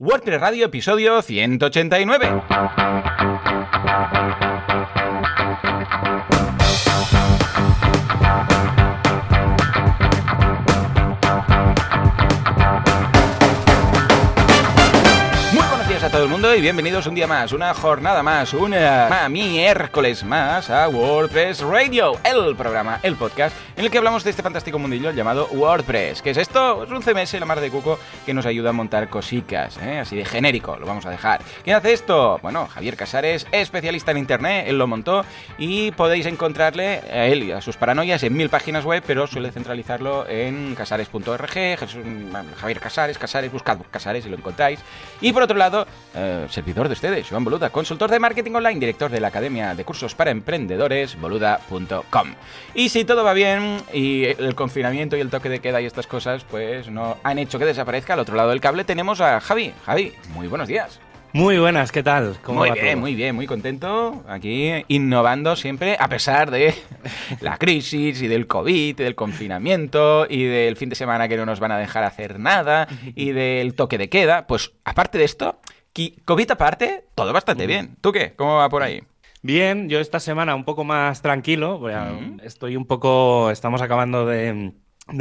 WordPress Radio, episodio 189. Todo el mundo y bienvenidos un día más, una jornada más, una miércoles más a WordPress Radio, el programa, el podcast en el que hablamos de este fantástico mundillo llamado WordPress. ¿Qué es esto? Es un CMS, la mar de cuco, que nos ayuda a montar cosicas, ¿eh? así de genérico, lo vamos a dejar. ¿Quién hace esto? Bueno, Javier Casares, especialista en internet, él lo montó y podéis encontrarle a él y a sus paranoias en mil páginas web, pero suele centralizarlo en casares.org, Javier Casares, Casares, buscad Casares y lo encontráis. Y por otro lado, eh, servidor de ustedes, Joan Boluda, consultor de marketing online, director de la Academia de Cursos para Emprendedores, boluda.com. Y si todo va bien y el confinamiento y el toque de queda y estas cosas, pues no han hecho que desaparezca, al otro lado del cable tenemos a Javi. Javi, muy buenos días. Muy buenas, ¿qué tal? muy bien, muy bien, muy contento. Aquí innovando siempre, a pesar de la crisis y del COVID, y del confinamiento y del fin de semana que no nos van a dejar hacer nada y del toque de queda. Pues aparte de esto, COVID aparte, todo bastante bien. ¿Tú qué? ¿Cómo va por ahí? Bien, yo esta semana un poco más tranquilo. Estoy un poco. Estamos acabando de,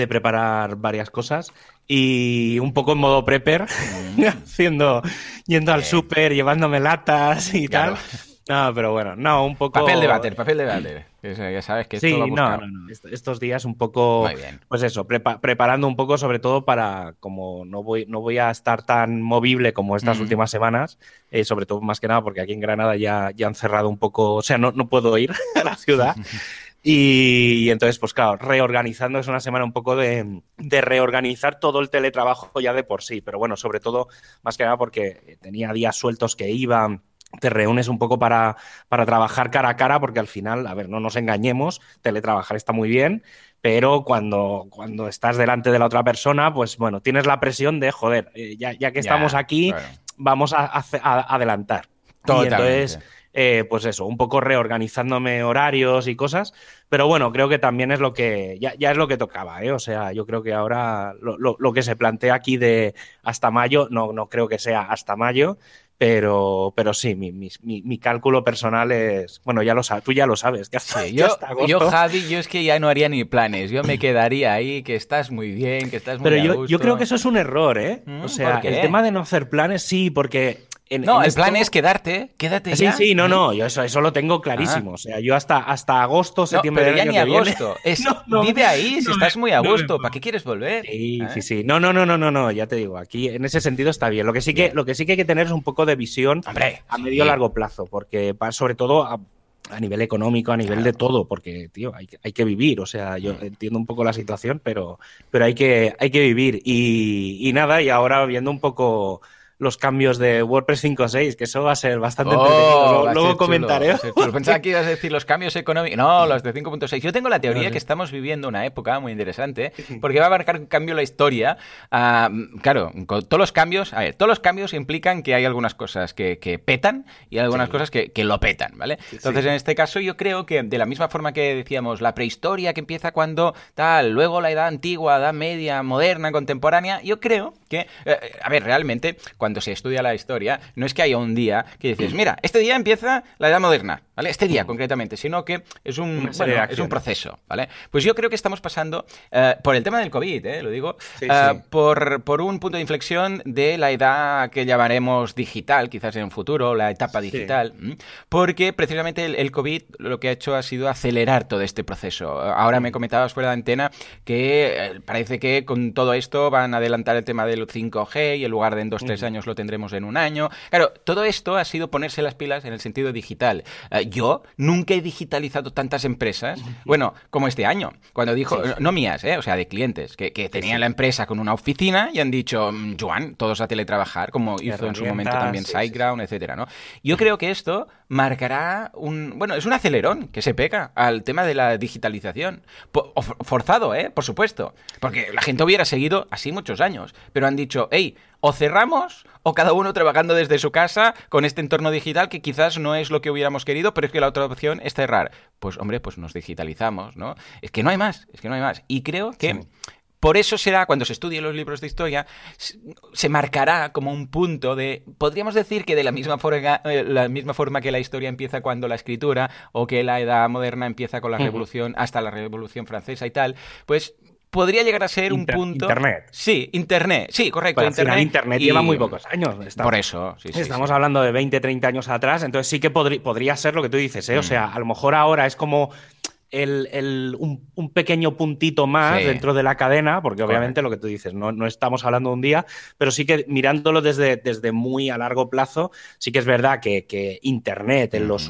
preparar varias cosas y un poco en modo prepper, haciendo, yendo al súper, llevándome latas y tal. No, pero bueno, no, un poco. Papel de váter, papel de váter. Ya sabes que sí, no, no, no, Estos días un poco. Pues eso, preparando un poco, sobre todo para. Como no voy, no voy a estar tan movible como estas últimas semanas, eh, sobre todo más que nada porque aquí en Granada ya, ya han cerrado un poco. O sea, no, no puedo ir a la ciudad. Y, entonces, pues claro, reorganizando es una semana un poco de, de, reorganizar todo el teletrabajo ya de por sí, pero bueno, sobre todo, más que nada porque tenía días sueltos que iban te reúnes un poco para, para, trabajar cara a cara, porque al final, a ver, no nos engañemos, teletrabajar está muy bien, pero cuando, cuando estás delante de la otra persona, pues bueno, tienes la presión de, joder, eh, ya, ya, que estamos aquí, vamos a, adelantar. Y entonces, eh, pues eso, un poco reorganizándome horarios y cosas, pero bueno, creo que también es lo que, ya, ya es lo que tocaba, ¿eh? O sea, yo creo que ahora lo, lo, lo que se plantea aquí de hasta mayo, no, no creo que sea hasta mayo, pero, pero sí, mi, mi, mi, cálculo personal es. Bueno, ya lo sabes, tú ya lo sabes. yo, yo, Javi, yo es que ya no haría ni planes. Yo me quedaría ahí, que estás muy bien, que estás muy Pero yo, yo creo que eso es un error, ¿eh? Mm, o sea, el tema de no hacer planes, sí, porque no, el plan es quedarte, quédate sí, ya. Sí, sí, no, no, yo eso, eso lo tengo clarísimo. Ah. O sea, yo hasta, hasta agosto, septiembre no, pero ya ni agosto. vive ahí, si estás muy a gusto, ¿para qué quieres volver? Sí, ¿Eh? sí, sí. No, no, no, no, no, no, ya te digo, aquí en ese sentido está bien. Lo que sí que, lo que, sí que hay que tener es un poco de visión a medio largo plazo, porque sobre todo a, nivel económico, a nivel de todo, porque, tío, hay, hay, que vivir. O sea, yo mm. entiendo un poco la situación, pero, pero hay, que, hay que vivir. Y, y nada, y ahora viendo un poco los cambios de WordPress 5.6, que eso va a ser bastante oh, Luego, comentaré. Pensaba que ibas a decir los cambios económicos. No, los de 5.6. Yo tengo la teoría que estamos viviendo una época muy interesante, porque va a marcar un cambio la historia. Ah, claro, con todos los cambios, a ver, todos los cambios implican que hay algunas cosas que, petan y algunas cosas que, lo petan, ¿vale? Entonces, en este caso, yo creo que de la misma forma que decíamos, la prehistoria que empieza cuando tal, luego la edad antigua, edad media, moderna, contemporánea, yo creo que, eh, a ver, realmente, cuando cuando se estudia la historia, no es que haya un día que dices, mira, este día empieza la edad moderna, ¿vale? Este día concretamente, sino que es un, es un proceso, ¿vale? Pues yo creo que estamos pasando eh, por el tema del COVID, ¿eh? Lo digo, eh, Por, por, un punto de inflexión de la edad que llamaremos digital, quizás en un futuro, la etapa digital, porque precisamente el, COVID lo que ha hecho ha sido acelerar todo este proceso. Ahora me comentabas fuera de antena que parece que con todo esto van a adelantar el tema del 5G y en lugar de en dos, tres años lo tendremos en un año. Claro, todo esto ha sido ponerse las pilas en el sentido digital. Eh, yo nunca he digitalizado tantas empresas, bueno, como este año, cuando dijo, no mías, eh, o sea, de clientes, que, tenían la empresa con una oficina y han dicho, mm, Joan, todos a teletrabajar, como hizo en su momento también SiteGround, etcétera, ¿no? Yo creo que esto marcará un, bueno, es un acelerón que se pega al tema de la digitalización. forzado, ¿eh? Por supuesto, porque la gente hubiera seguido así muchos años, pero han dicho, hey, o cerramos o cada uno trabajando desde su casa con este entorno digital que quizás no es lo que hubiéramos querido, pero es que la otra opción es cerrar. Pues hombre, pues nos digitalizamos, ¿no? Es que no hay más, es que no hay más. Y creo que... Por eso será, cuando se estudien los libros de historia, se marcará como un punto de, podríamos decir que de la misma, forma, eh, la misma forma que la historia empieza cuando la escritura, o que la edad moderna empieza con la revolución hasta la revolución francesa y tal, pues podría llegar a ser un punto. Internet. Sí, Internet. Sí, correcto. internet, internet lleva muy pocos años. Por eso, sí, sí Estamos hablando de 20, 30 años atrás, entonces sí que podría ser lo que tú dices, ¿eh? O sea, a lo mejor ahora es como. El, un, pequeño puntito más dentro de la cadena, porque obviamente lo que tú dices, no, no, estamos hablando de un día, pero sí que mirándolo desde, desde muy a largo plazo, sí que es verdad que, Internet, en los,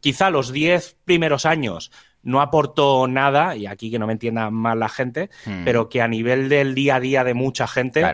quizá los 10 primeros años, no aportó nada, y aquí que no me entienda mal la gente, hmm. pero que a nivel del día a día de mucha gente,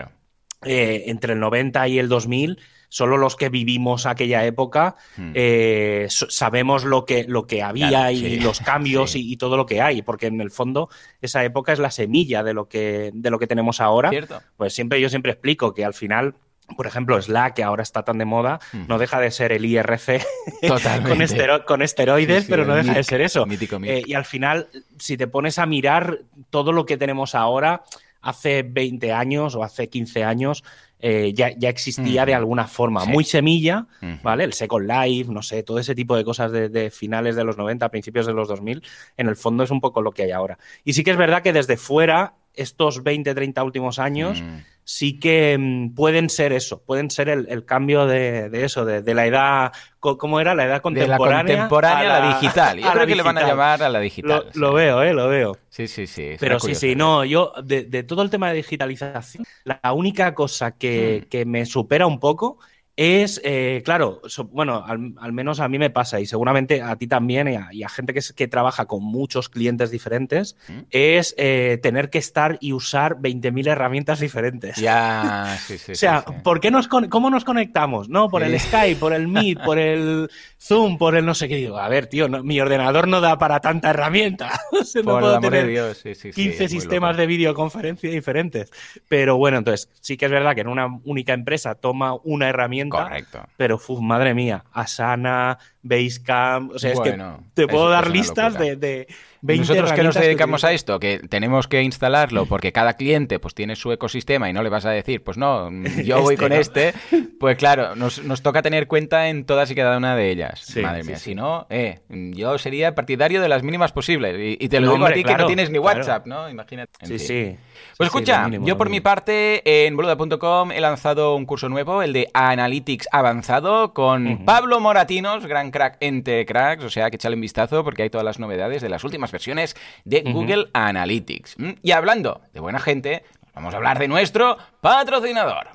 eh, entre el 90 y el 2000, solo los que vivimos aquella época hmm. eh, sabemos lo que, lo que había y los cambios y, todo lo que hay, porque en el fondo esa época es la semilla de lo que, de lo que tenemos ahora. Pues siempre yo siempre explico que al final por ejemplo, Slack, que ahora está tan de moda, no deja de ser el IRC con, esteroides, pero no deja de ser eso. Eh, y al final, si te pones a mirar todo lo que tenemos ahora, hace 20 años o hace 15 años, eh, ya, existía de alguna forma. Muy semilla, ¿vale? El Second Life, no sé, todo ese tipo de cosas de, finales de los 90, principios de los 2000, en el fondo es un poco lo que hay ahora. Y sí que es verdad que desde fuera, estos 20, 30 últimos años, mm sí que mm, pueden ser eso, pueden ser el, cambio de, eso, de, la edad, ¿cómo era? La edad contemporánea. De la contemporánea a la, digital. Yo creo que le van a llamar a la digital. Lo, veo, ¿eh? Lo veo. Sí, sí, sí. Pero sí, sí, no, yo de, todo el tema de digitalización, la única cosa que, mm. que me supera un poco es, eh, claro, bueno, al, menos a mí me pasa y seguramente a ti también y a, gente que, que, trabaja con muchos clientes diferentes, es eh, tener que estar y usar 20.000 herramientas diferentes. Ya, sí, sí. o sea, ¿por qué nos ¿cómo nos conectamos? ¿No? Por el Skype, por el Meet, por el Zoom, por el no sé qué. Digo, a ver, tío, mi ordenador no da para tanta herramienta. no puedo tener Dios. 15 sistemas de videoconferencia diferentes. Pero bueno, entonces, sí que es verdad que en una única empresa toma una herramienta Correcto. Pero, madre mía, Asana, Basecamp, o sea, es que te puedo dar listas de, de 20 Nosotros que nos dedicamos a esto, que tenemos que instalarlo porque cada cliente pues tiene su ecosistema y no le vas a decir, pues no, yo voy este, con este, pues claro, nos, toca tener cuenta en todas y cada una de ellas. madre mía, si no, eh, yo sería partidario de las mínimas posibles. Y, te lo digo a ti que no tienes ni WhatsApp, ¿no? Imagínate. Sí, sí. Pues escucha, yo por mi parte en boluda.com he lanzado un curso nuevo, el de Analytics Avanzado, con Pablo Moratinos, gran crack entre cracks, o sea que echale un vistazo porque hay todas las novedades de las últimas versiones de Google Analytics. Mm, y hablando de buena gente, vamos a hablar de nuestro patrocinador.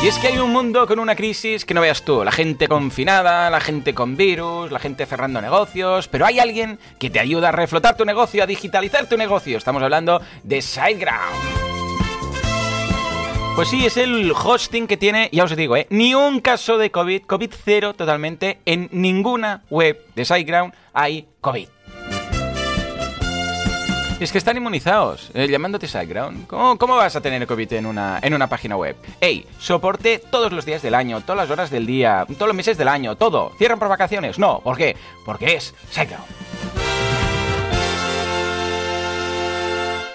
Y es que hay un mundo con una crisis que no veas tú, la gente confinada, la gente con virus, la gente cerrando negocios, pero hay alguien que te ayuda a reflotar tu negocio, a digitalizar tu negocio. Estamos hablando de SiteGround. Pues sí, es el hosting que tiene, ya os digo, ¿eh? ni un caso de COVID, COVID cero totalmente, en ninguna web de SiteGround hay COVID. Es que están inmunizados, eh, llamándote SiteGround. ¿Cómo, ¿Cómo, vas a tener COVID en una, en una página web? ¡Ey! Soporte todos los días del año, todas las horas del día, todos los meses del año, todo. ¿Cierran por vacaciones? No. ¿Por qué? Porque es SiteGround.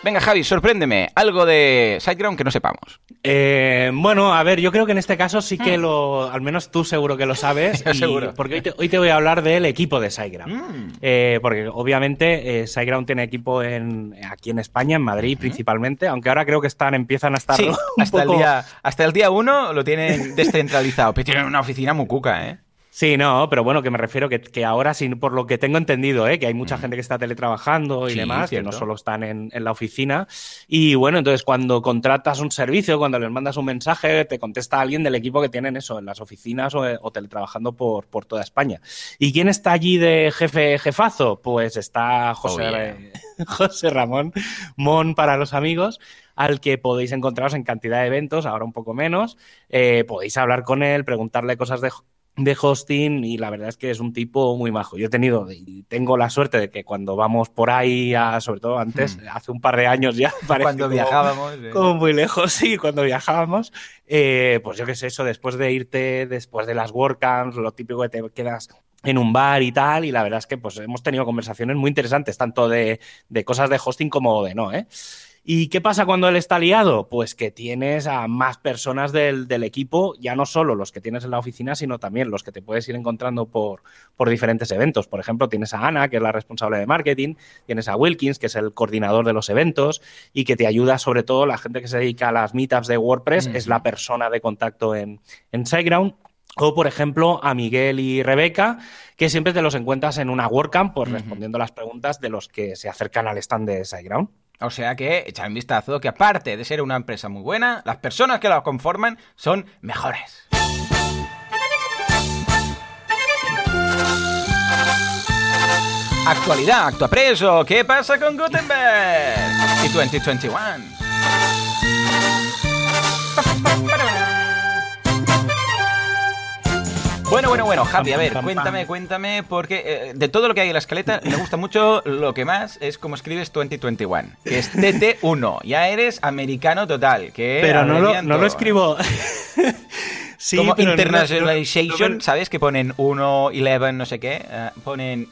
Venga, Javi, sorpréndeme. Algo de SiteGround que no sepamos. Eh, bueno, a ver, yo creo que en este caso sí que hmm. lo, al menos tú seguro que lo sabes. seguro. Porque hoy te, voy a hablar del equipo de SiteGround. Hmm. Eh, porque obviamente eh, SiteGround tiene equipo en, aquí en España, en Madrid principalmente, aunque ahora creo que están, empiezan a estar hasta, el día, hasta el día uno lo tienen descentralizado, pero tienen una oficina muy cuca, ¿eh? Sí, no, pero bueno, que me refiero que, que ahora, por lo que tengo entendido, ¿eh? que hay mucha gente que está teletrabajando y demás, que no solo están en, la oficina. Y bueno, entonces cuando contratas un servicio, cuando les mandas un mensaje, te contesta alguien del equipo que tienen eso, en las oficinas o, teletrabajando por, por, toda España. ¿Y quién está allí de jefe, jefazo? Pues está José, oh, José Ramón Mon para los amigos al que podéis encontraros en cantidad de eventos, ahora un poco menos. Eh, podéis hablar con él, preguntarle cosas de, de hosting y la verdad es que es un tipo muy majo. Yo he tenido y tengo la suerte de que cuando vamos por ahí, sobre todo antes, hmm. hace un par de años ya, cuando viajábamos, como muy lejos, sí, cuando viajábamos, eh, pues yo qué sé, eso, después de irte, después de las WordCamps, lo típico que te quedas en un bar y tal, y la verdad es que pues hemos tenido conversaciones muy interesantes, tanto de, de cosas de hosting como de no, ¿eh? ¿Y qué pasa cuando él está liado? Pues que tienes a más personas del, equipo, ya no solo los que tienes en la oficina, sino también los que te puedes ir encontrando por, por diferentes eventos. Por ejemplo, tienes a Ana, que es la responsable de marketing, tienes a Wilkins, que es el coordinador de los eventos y que te ayuda sobre todo la gente que se dedica a las meetups de WordPress, es la persona de contacto en, en SiteGround. O, por ejemplo, a Miguel y Rebeca, que siempre te los encuentras en una WordCamp, pues respondiendo las preguntas de los que se acercan al stand de SiteGround. O sea que, echar un vistazo, que aparte de ser una empresa muy buena, las personas que la conforman son mejores. Actualidad, actua preso, ¿qué pasa con Gutenberg? Y 2021. Bueno, bueno, bueno, Javi, a ver, cuéntame, cuéntame, porque eh, de todo lo que hay en la escaleta, me gusta mucho lo que más es cómo escribes 2021, que es TT1. Ya eres americano total. Que Pero no lo, no lo escribo. Sí, como Internationalization, ¿sabes? Que ponen 1, 11, no sé qué. Eh, ponen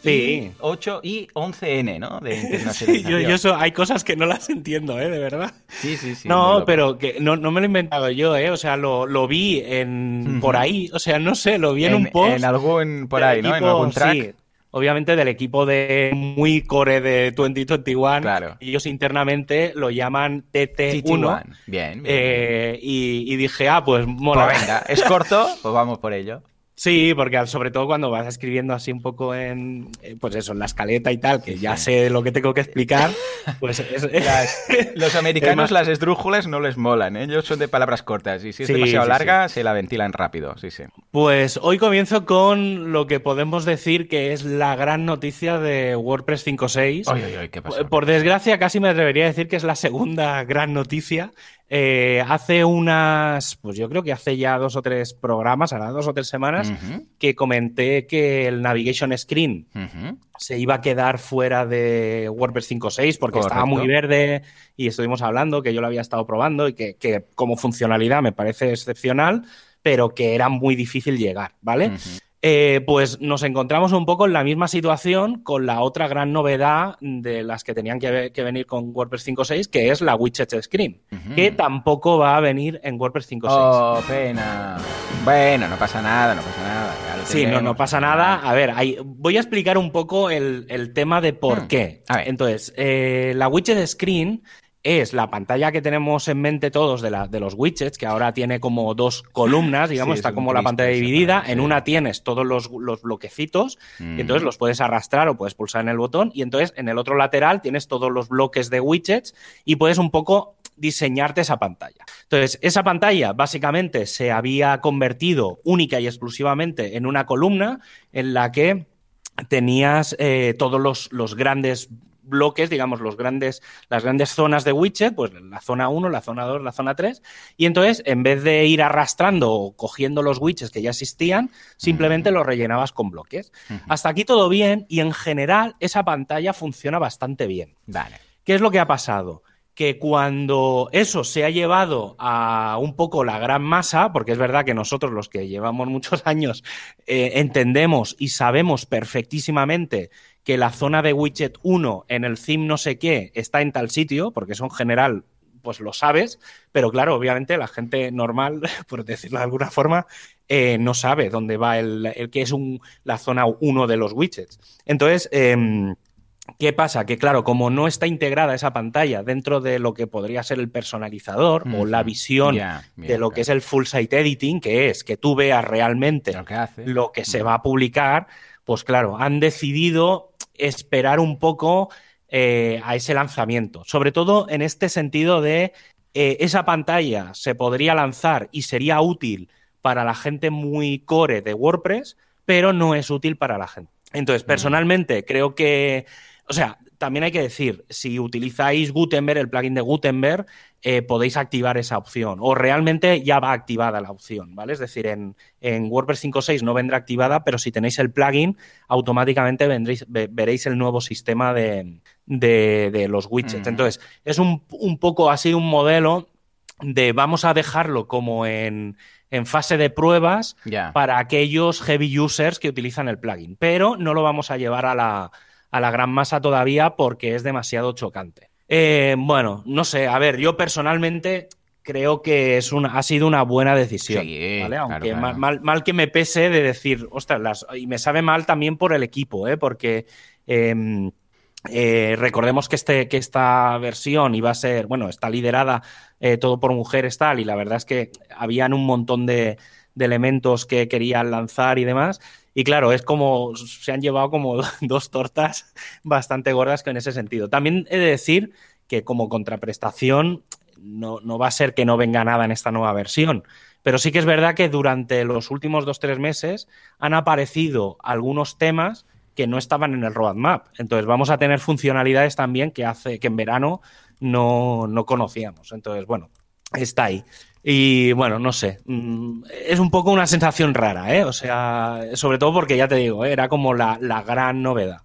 8 y 11N, ¿no? De internacionalización. yo, yo hay cosas que no las entiendo, ¿eh? De verdad. Sí, sí, sí. No, pero que no, no, me lo he inventado yo, ¿eh? O sea, lo, lo vi en por ahí. O sea, no sé, lo vi en, un post. En algún por ahí, ¿no? en algún track obviamente del equipo de muy core de 2021. Claro. Ellos internamente lo llaman TT1. Bien, bien. Eh, y, dije, ah, pues mola. Pues venga, es corto, pues vamos por ello. Sí, porque sobre todo cuando vas escribiendo así un poco en, eh, pues eso, en la escaleta y tal, que ya sé lo que tengo que explicar, pues los americanos las esdrújulas no les molan, ¿eh? ellos son de palabras cortas y si es demasiado larga se la ventilan rápido, sí, sí. Pues hoy comienzo con lo que podemos decir que es la gran noticia de WordPress 5.6. ¿qué pasa? Por desgracia casi me atrevería a decir que es la segunda gran noticia eh, hace unas, pues yo creo que hace ya dos o tres programas, ahora dos o tres semanas, que comenté que el Navigation Screen se iba a quedar fuera de WordPress 5.6 porque estaba muy verde y estuvimos hablando que yo lo había estado probando y que, como funcionalidad me parece excepcional, pero que era muy difícil llegar, ¿vale? Eh, pues nos encontramos un poco en la misma situación con la otra gran novedad de las que tenían que, venir con WordPress 5.6, que es la widget screen, que tampoco va a venir en WordPress 5.6. Oh, pena. Bueno, no pasa nada, no pasa nada. Sí, no, no pasa nada. A ver, voy a explicar un poco el, tema de por hmm. qué. Entonces, eh, la widget screen es la pantalla que tenemos en mente todos de, la, de los widgets, que ahora tiene como dos columnas, digamos, está como la pantalla dividida. En una tienes todos los, bloquecitos, y entonces los puedes arrastrar o puedes pulsar en el botón, y entonces en el otro lateral tienes todos los bloques de widgets y puedes un poco diseñarte esa pantalla. Entonces, esa pantalla básicamente se había convertido única y exclusivamente en una columna en la que tenías eh, todos los, los grandes bloques, digamos, los grandes, las grandes zonas de widget, pues la zona 1, la zona 2, la zona 3, y entonces en vez de ir arrastrando o cogiendo los widgets que ya existían, simplemente los rellenabas con bloques. Hasta aquí todo bien y en general esa pantalla funciona bastante bien. Vale. ¿Qué es lo que ha pasado? que cuando eso se ha llevado a un poco la gran masa, porque es verdad que nosotros los que llevamos muchos años eh, entendemos y sabemos perfectísimamente que la zona de widget 1 en el theme no sé qué está en tal sitio, porque eso en general pues lo sabes, pero claro, obviamente la gente normal, por decirlo de alguna forma, eh, no sabe dónde va el, el que es un, la zona 1 de los widgets. Entonces, em, ¿Qué pasa? Que claro, como no está integrada esa pantalla dentro de lo que podría ser el personalizador o la visión de lo que es el full site editing, que es que tú veas realmente lo que, se va a publicar, pues claro, han decidido esperar un poco eh, a ese lanzamiento. Sobre todo en este sentido de eh, esa pantalla se podría lanzar y sería útil para la gente muy core de WordPress, pero no es útil para la gente. Entonces, personalmente, creo que o sea, también hay que decir, si utilizáis Gutenberg, el plugin de Gutenberg, eh, podéis activar esa opción. O realmente ya va activada la opción, ¿vale? Es decir, en, WordPress 5.6 no vendrá activada, pero si tenéis el plugin, automáticamente vendréis, veréis el nuevo sistema de, los widgets. Entonces, es un, poco así un modelo de vamos a dejarlo como en, fase de pruebas para aquellos heavy users que utilizan el plugin, pero no lo vamos a llevar a la, a la gran masa todavía porque es demasiado chocante. Eh, bueno, no sé, a ver, yo personalmente creo que es una, ha sido una buena decisión. ¿vale? Aunque Mal, que me pese de decir, ostras, y me sabe mal también por el equipo, ¿eh? porque em, eh, recordemos que, este, que esta versión iba a ser, bueno, está liderada eh, todo por mujeres tal, y la verdad es que habían un montón de, de elementos que querían lanzar y demás. Y claro, es como se han llevado como dos tortas bastante gordas en ese sentido. También he de decir que como contraprestación no, no, va a ser que no venga nada en esta nueva versión. Pero sí que es verdad que durante los últimos dos tres meses han aparecido algunos temas que no estaban en el roadmap. Entonces vamos a tener funcionalidades también que hace que en verano no, no conocíamos. Entonces, bueno, está ahí. Y bueno, no sé, mm, es un poco una sensación rara, ¿eh? O sea, sobre todo porque ya te digo, ¿eh? era como la, la gran novedad.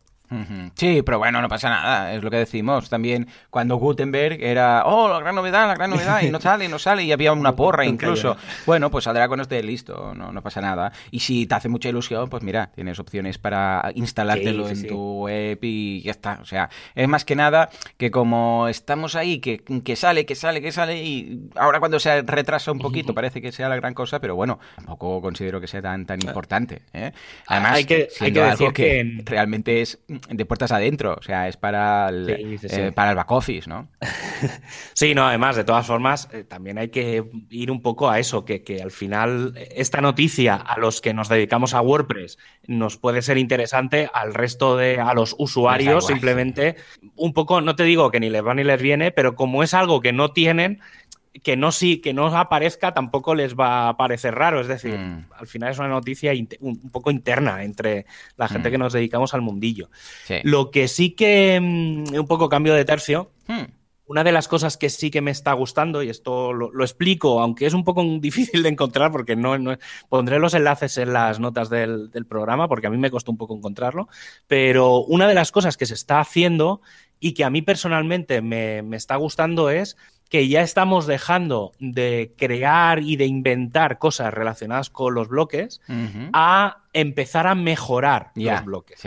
Sí, pero bueno, no pasa nada, es lo que decimos. También cuando Gutenberg era, oh, la gran novedad, la gran novedad, y no sale, no sale, y había una porra incluso. Bueno, pues saldrá cuando esté listo, no, no pasa nada. Y si te hace mucha ilusión, pues mira, tienes opciones para instalártelo en tu web y ya está. O sea, es más que nada que como estamos ahí, que, que sale, que sale, que sale, y ahora cuando se retrasa un poquito parece que sea la gran cosa, pero bueno, tampoco considero que sea tan, tan importante. ¿eh? Además, hay que, hay que decir que realmente es de puertas adentro, o sea, es para el, eh, para el back office, ¿no? sí, no, además, de todas formas, eh, también hay que ir un poco a eso, que, al final esta noticia a los que nos dedicamos a WordPress nos puede ser interesante, al resto de, a los usuarios, simplemente un poco, no te digo que ni les va ni les viene, pero como es algo que no tienen, que no sí, que no aparezca tampoco les va a parecer raro. Es decir, mm. al final es una noticia un poco interna entre la gente mm. que nos dedicamos al mundillo. Lo que sí que mm, un poco cambio de tercio. Una de las cosas que sí que me está gustando, y esto lo, explico, aunque es un poco difícil de encontrar, porque no, pondré los enlaces en las notas del, programa, porque a mí me costó un poco encontrarlo, pero una de las cosas que se está haciendo y que a mí personalmente me, me está gustando es que ya estamos dejando de crear y de inventar cosas relacionadas con los bloques a empezar a mejorar los bloques.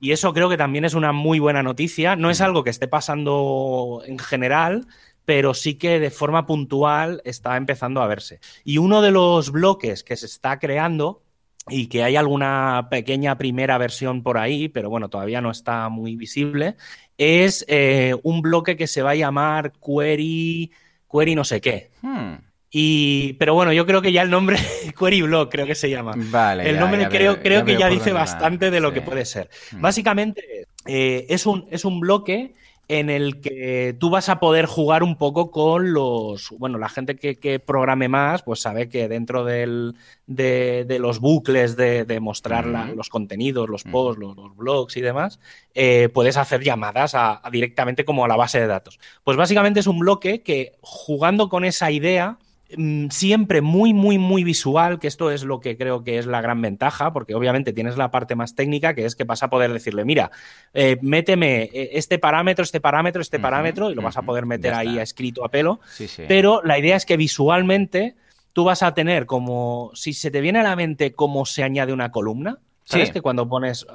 Y eso creo que también es una muy buena noticia. No es algo que esté pasando en general, pero sí que de forma puntual está empezando a verse. Y uno de los bloques que se está creando y que hay alguna pequeña primera versión por ahí, pero bueno, todavía no está muy visible, es eh, un bloque que se va a llamar Query, Query no sé qué. Hmm. Y, pero bueno, yo creo que ya el nombre, Query Block creo que se llama. Vale. El nombre creo, creo que ya dice bastante de lo que puede ser. Hmm. Básicamente eh, es, un, es un bloque en el que tú vas a poder jugar un poco con los, bueno, la gente que, programe más, pues sabe que dentro del, de, los bucles de, mostrar los contenidos, los posts, los, blogs y demás, eh, puedes hacer llamadas a, directamente como a la base de datos. Pues básicamente es un bloque que jugando con esa idea, siempre muy, muy, muy visual, que esto es lo que creo que es la gran ventaja, porque obviamente tienes la parte más técnica, que es que vas a poder decirle, mira, eh, méteme eh, este parámetro, este parámetro, este parámetro, y lo vas a poder meter ahí escrito a pelo. Pero la idea es que visualmente tú vas a tener como, si se te viene a la mente cómo se añade una columna, ¿Sabes que cuando pones,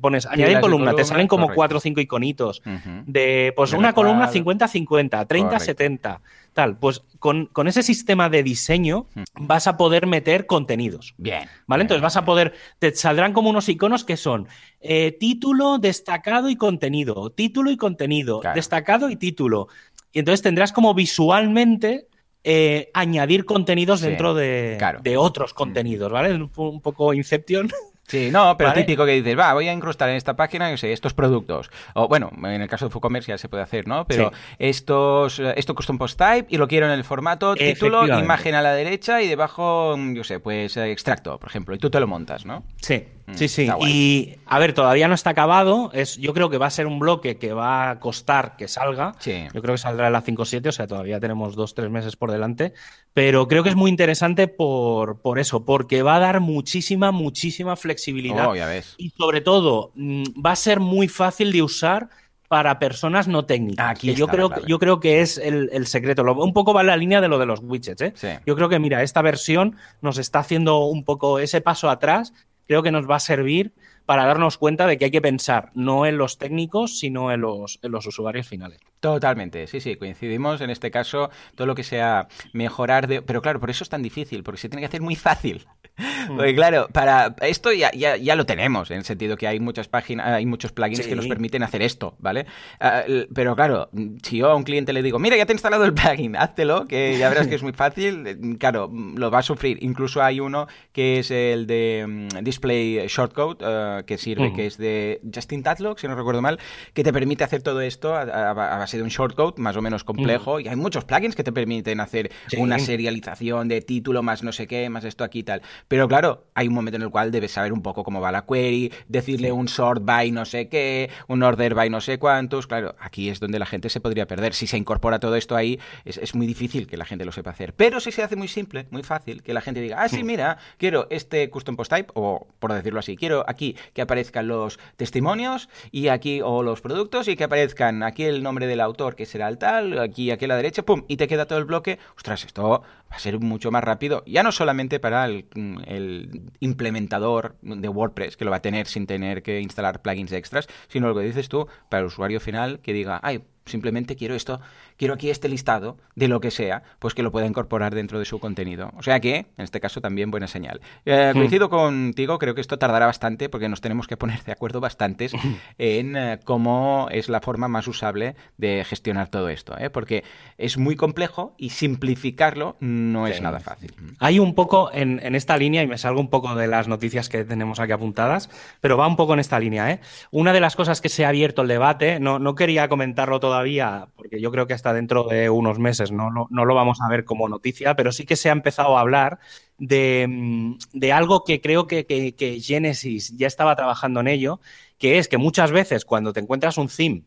pones añadir columna, te salen como cuatro o cinco iconitos de pues una columna 50-50, 30-70, tal? Pues con, ese sistema de diseño vas a poder meter contenidos. Bien. ¿Vale? Entonces vas a poder, te saldrán como unos iconos que son eh, título, destacado y contenido, título y contenido, destacado y título. Y entonces tendrás como visualmente eh, añadir contenidos dentro de, de, otros contenidos, ¿vale? Un, poco Inception. Sí, no, pero típico que dices, va, voy a incrustar en esta página, no sé, estos productos. O bueno, en el caso de WooCommerce ya se puede hacer, ¿no? Pero estos, esto custom post type y lo quiero en el formato, título, imagen a la derecha y debajo, yo sé, pues extracto, por ejemplo, y tú te lo montas, ¿no? Sí. Mm, sí, sí. Y a ver, todavía no está acabado. Es, yo creo que va a ser un bloque que va a costar que salga. Yo creo que saldrá en la 5.7, o sea, todavía tenemos dos, tres meses por delante. Pero creo que es muy interesante por, por eso, porque va a dar muchísima, muchísima flexibilidad. Oh, ya ves. Y sobre todo, mm, va a ser muy fácil de usar para personas no técnicas. Aquí yo, creo, yo creo que es el, secreto. un poco va en la línea de lo de los widgets. ¿eh? Yo creo que, mira, esta versión nos está haciendo un poco ese paso atrás. Creo que nos va a servir para darnos cuenta de que hay que pensar no en los técnicos, sino en los, usuarios finales. Totalmente, sí, sí, coincidimos en este caso, todo lo que sea mejorar de... Pero claro, por eso es tan difícil, porque se tiene que hacer muy fácil. Mm. Porque claro, para esto ya, ya, lo tenemos, en el sentido que hay muchas páginas, hay muchos plugins que nos permiten hacer esto, ¿vale? Ah, pero claro, si yo a un cliente le digo, mira, ya te he instalado el plugin, háztelo, que ya verás que es muy fácil, claro, lo va a sufrir. Incluso hay uno que es el de mm, Display Shortcode, ah, que sirve, que es de Justin Tatlock, si no recuerdo mal, que te permite hacer todo esto a, base de un shortcode más o menos complejo. Y hay muchos plugins que te permiten hacer una serialización de título más no sé qué, más esto aquí y tal. Pero claro, hay un momento en el cual debes saber un poco cómo va la query, decirle un sort by no sé qué, un order by no sé cuántos. Claro, aquí es donde la gente se podría perder. Si se incorpora todo esto ahí, es, es muy difícil que la gente lo sepa hacer. Pero si se hace muy simple, muy fácil, que la gente diga, ah, sí, mira, quiero este custom post type, o por decirlo así, quiero aquí que aparezcan los testimonios y aquí, o los productos, y que aparezcan aquí el nombre del autor, que será el tal, aquí, aquí a la derecha, pum, y te queda todo el bloque. Ostras, esto va a ser mucho más rápido, ya no solamente para el, el implementador de WordPress, que lo va a tener sin tener que instalar plugins extras, sino lo que dices tú, para el usuario final que diga, ay, simplemente quiero esto, quiero aquí este listado de lo que sea, pues que lo pueda incorporar dentro de su contenido. O sea que, en este caso, también buena señal. Eh, hmm. coincido contigo, creo que esto tardará bastante porque nos tenemos que poner de acuerdo bastantes en eh, cómo es la forma más usable de gestionar todo esto, ¿eh? porque es muy complejo y simplificarlo no es nada fácil. Hay un poco en, esta línea, y me salgo un poco de las noticias que tenemos aquí apuntadas, pero va un poco en esta línea. ¿eh? Una de las cosas que se ha abierto el debate, no, no quería comentarlo todavía, porque yo creo que hasta dentro de unos meses no, no, lo vamos a ver como noticia, pero sí que se ha empezado a hablar de, mm, algo que creo que, Genesis ya estaba trabajando en ello, que es que muchas veces cuando te encuentras un theme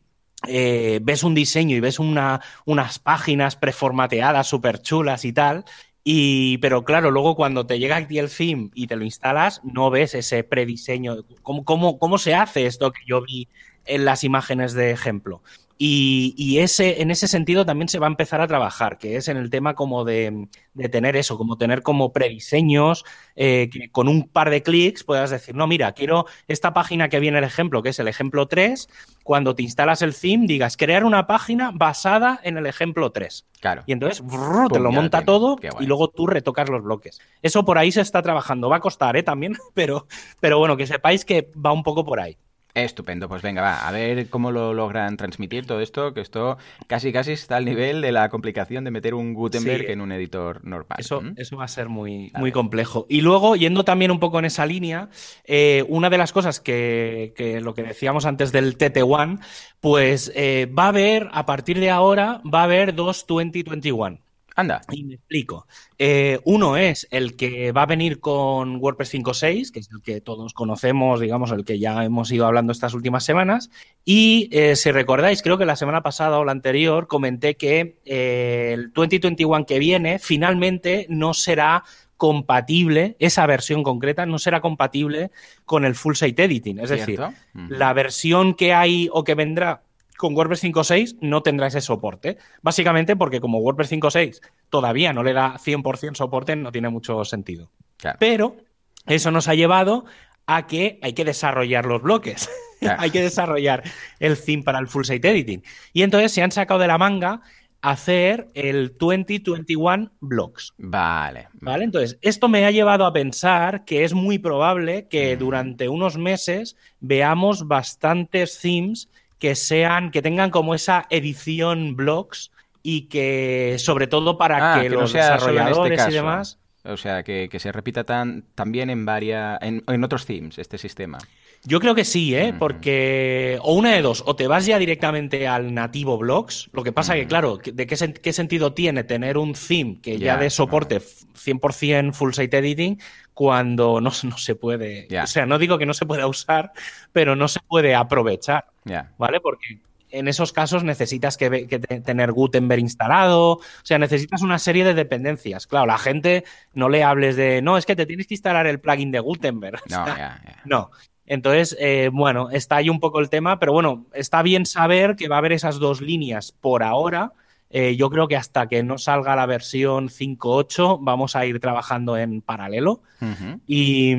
eh, ves un diseño y ves una, unas páginas preformateadas súper chulas y tal, y, pero claro, luego cuando te llega aquí el theme y te lo instalas, no ves ese prediseño. ¿Cómo, cómo, cómo se hace esto que yo vi en las imágenes de ejemplo? Y, ese, en ese sentido también se va a empezar a trabajar, que es en el tema como de, tener eso, como tener como prediseños, eh, que con un par de clics puedas decir, no, mira, quiero esta página que viene el ejemplo, que es el ejemplo 3, cuando te instalas el theme, digas, crear una página basada en el ejemplo 3. Claro. Y entonces te lo monta todo y luego tú retocas los bloques. Eso por ahí se está trabajando. Va a costar, ¿eh? También, pero, pero bueno, que sepáis que va un poco por ahí. Estupendo, pues venga, va, a ver cómo lo logran transmitir todo esto, que esto casi casi está al nivel de la complicación de meter un Gutenberg en un editor normal. Eso, eso va a ser muy, muy complejo. Y luego, yendo también un poco en esa línea, eh, una de las cosas que, que, lo que decíamos antes del TT1, pues eh, va a haber, a partir de ahora, va a haber dos 2021. Anda. Y me explico. Eh, uno es el que va a venir con WordPress 5.6, que es el que todos conocemos, digamos, el que ya hemos ido hablando estas últimas semanas. Y eh, si recordáis, creo que la semana pasada o la anterior comenté que eh, el 2021 que viene finalmente no será compatible, esa versión concreta no será compatible con el full site editing. Es decir, la versión que hay o que vendrá con WordPress 5.6 no tendrá ese soporte. Básicamente porque como WordPress 5.6 todavía no le da 100% soporte, no tiene mucho sentido. Pero eso nos ha llevado a que hay que desarrollar los bloques. hay que desarrollar el theme para el full site editing. Y entonces se han sacado de la manga hacer el 2021 blocks. Vale. Vale, entonces esto me ha llevado a pensar que es muy probable que durante unos meses veamos bastantes themes que sean, que tengan como esa edición blogs y que, sobre todo para ah, que, los este desarrolladores y demás. O sea, que, se repita tan, también en varias, en, en, otros themes este sistema. Yo creo que sí, ¿eh? Porque, o una de dos, o te vas ya directamente al nativo blogs, lo que pasa que, claro, ¿de qué, qué, sentido tiene tener un theme que ya, dé soporte 100% full site editing cuando no, no se puede, o sea, no digo que no se pueda usar, pero no se puede aprovechar, ¿vale? Porque en esos casos necesitas que, tener Gutenberg instalado, o sea, necesitas una serie de dependencias. Claro, la gente no le hables de, no, es que te tienes que instalar el plugin de Gutenberg. No, no. Entonces, eh, bueno, está ahí un poco el tema, pero bueno, está bien saber que va a haber esas dos líneas por ahora. Eh, yo creo que hasta que no salga la versión 5.8 vamos a ir trabajando en paralelo. y,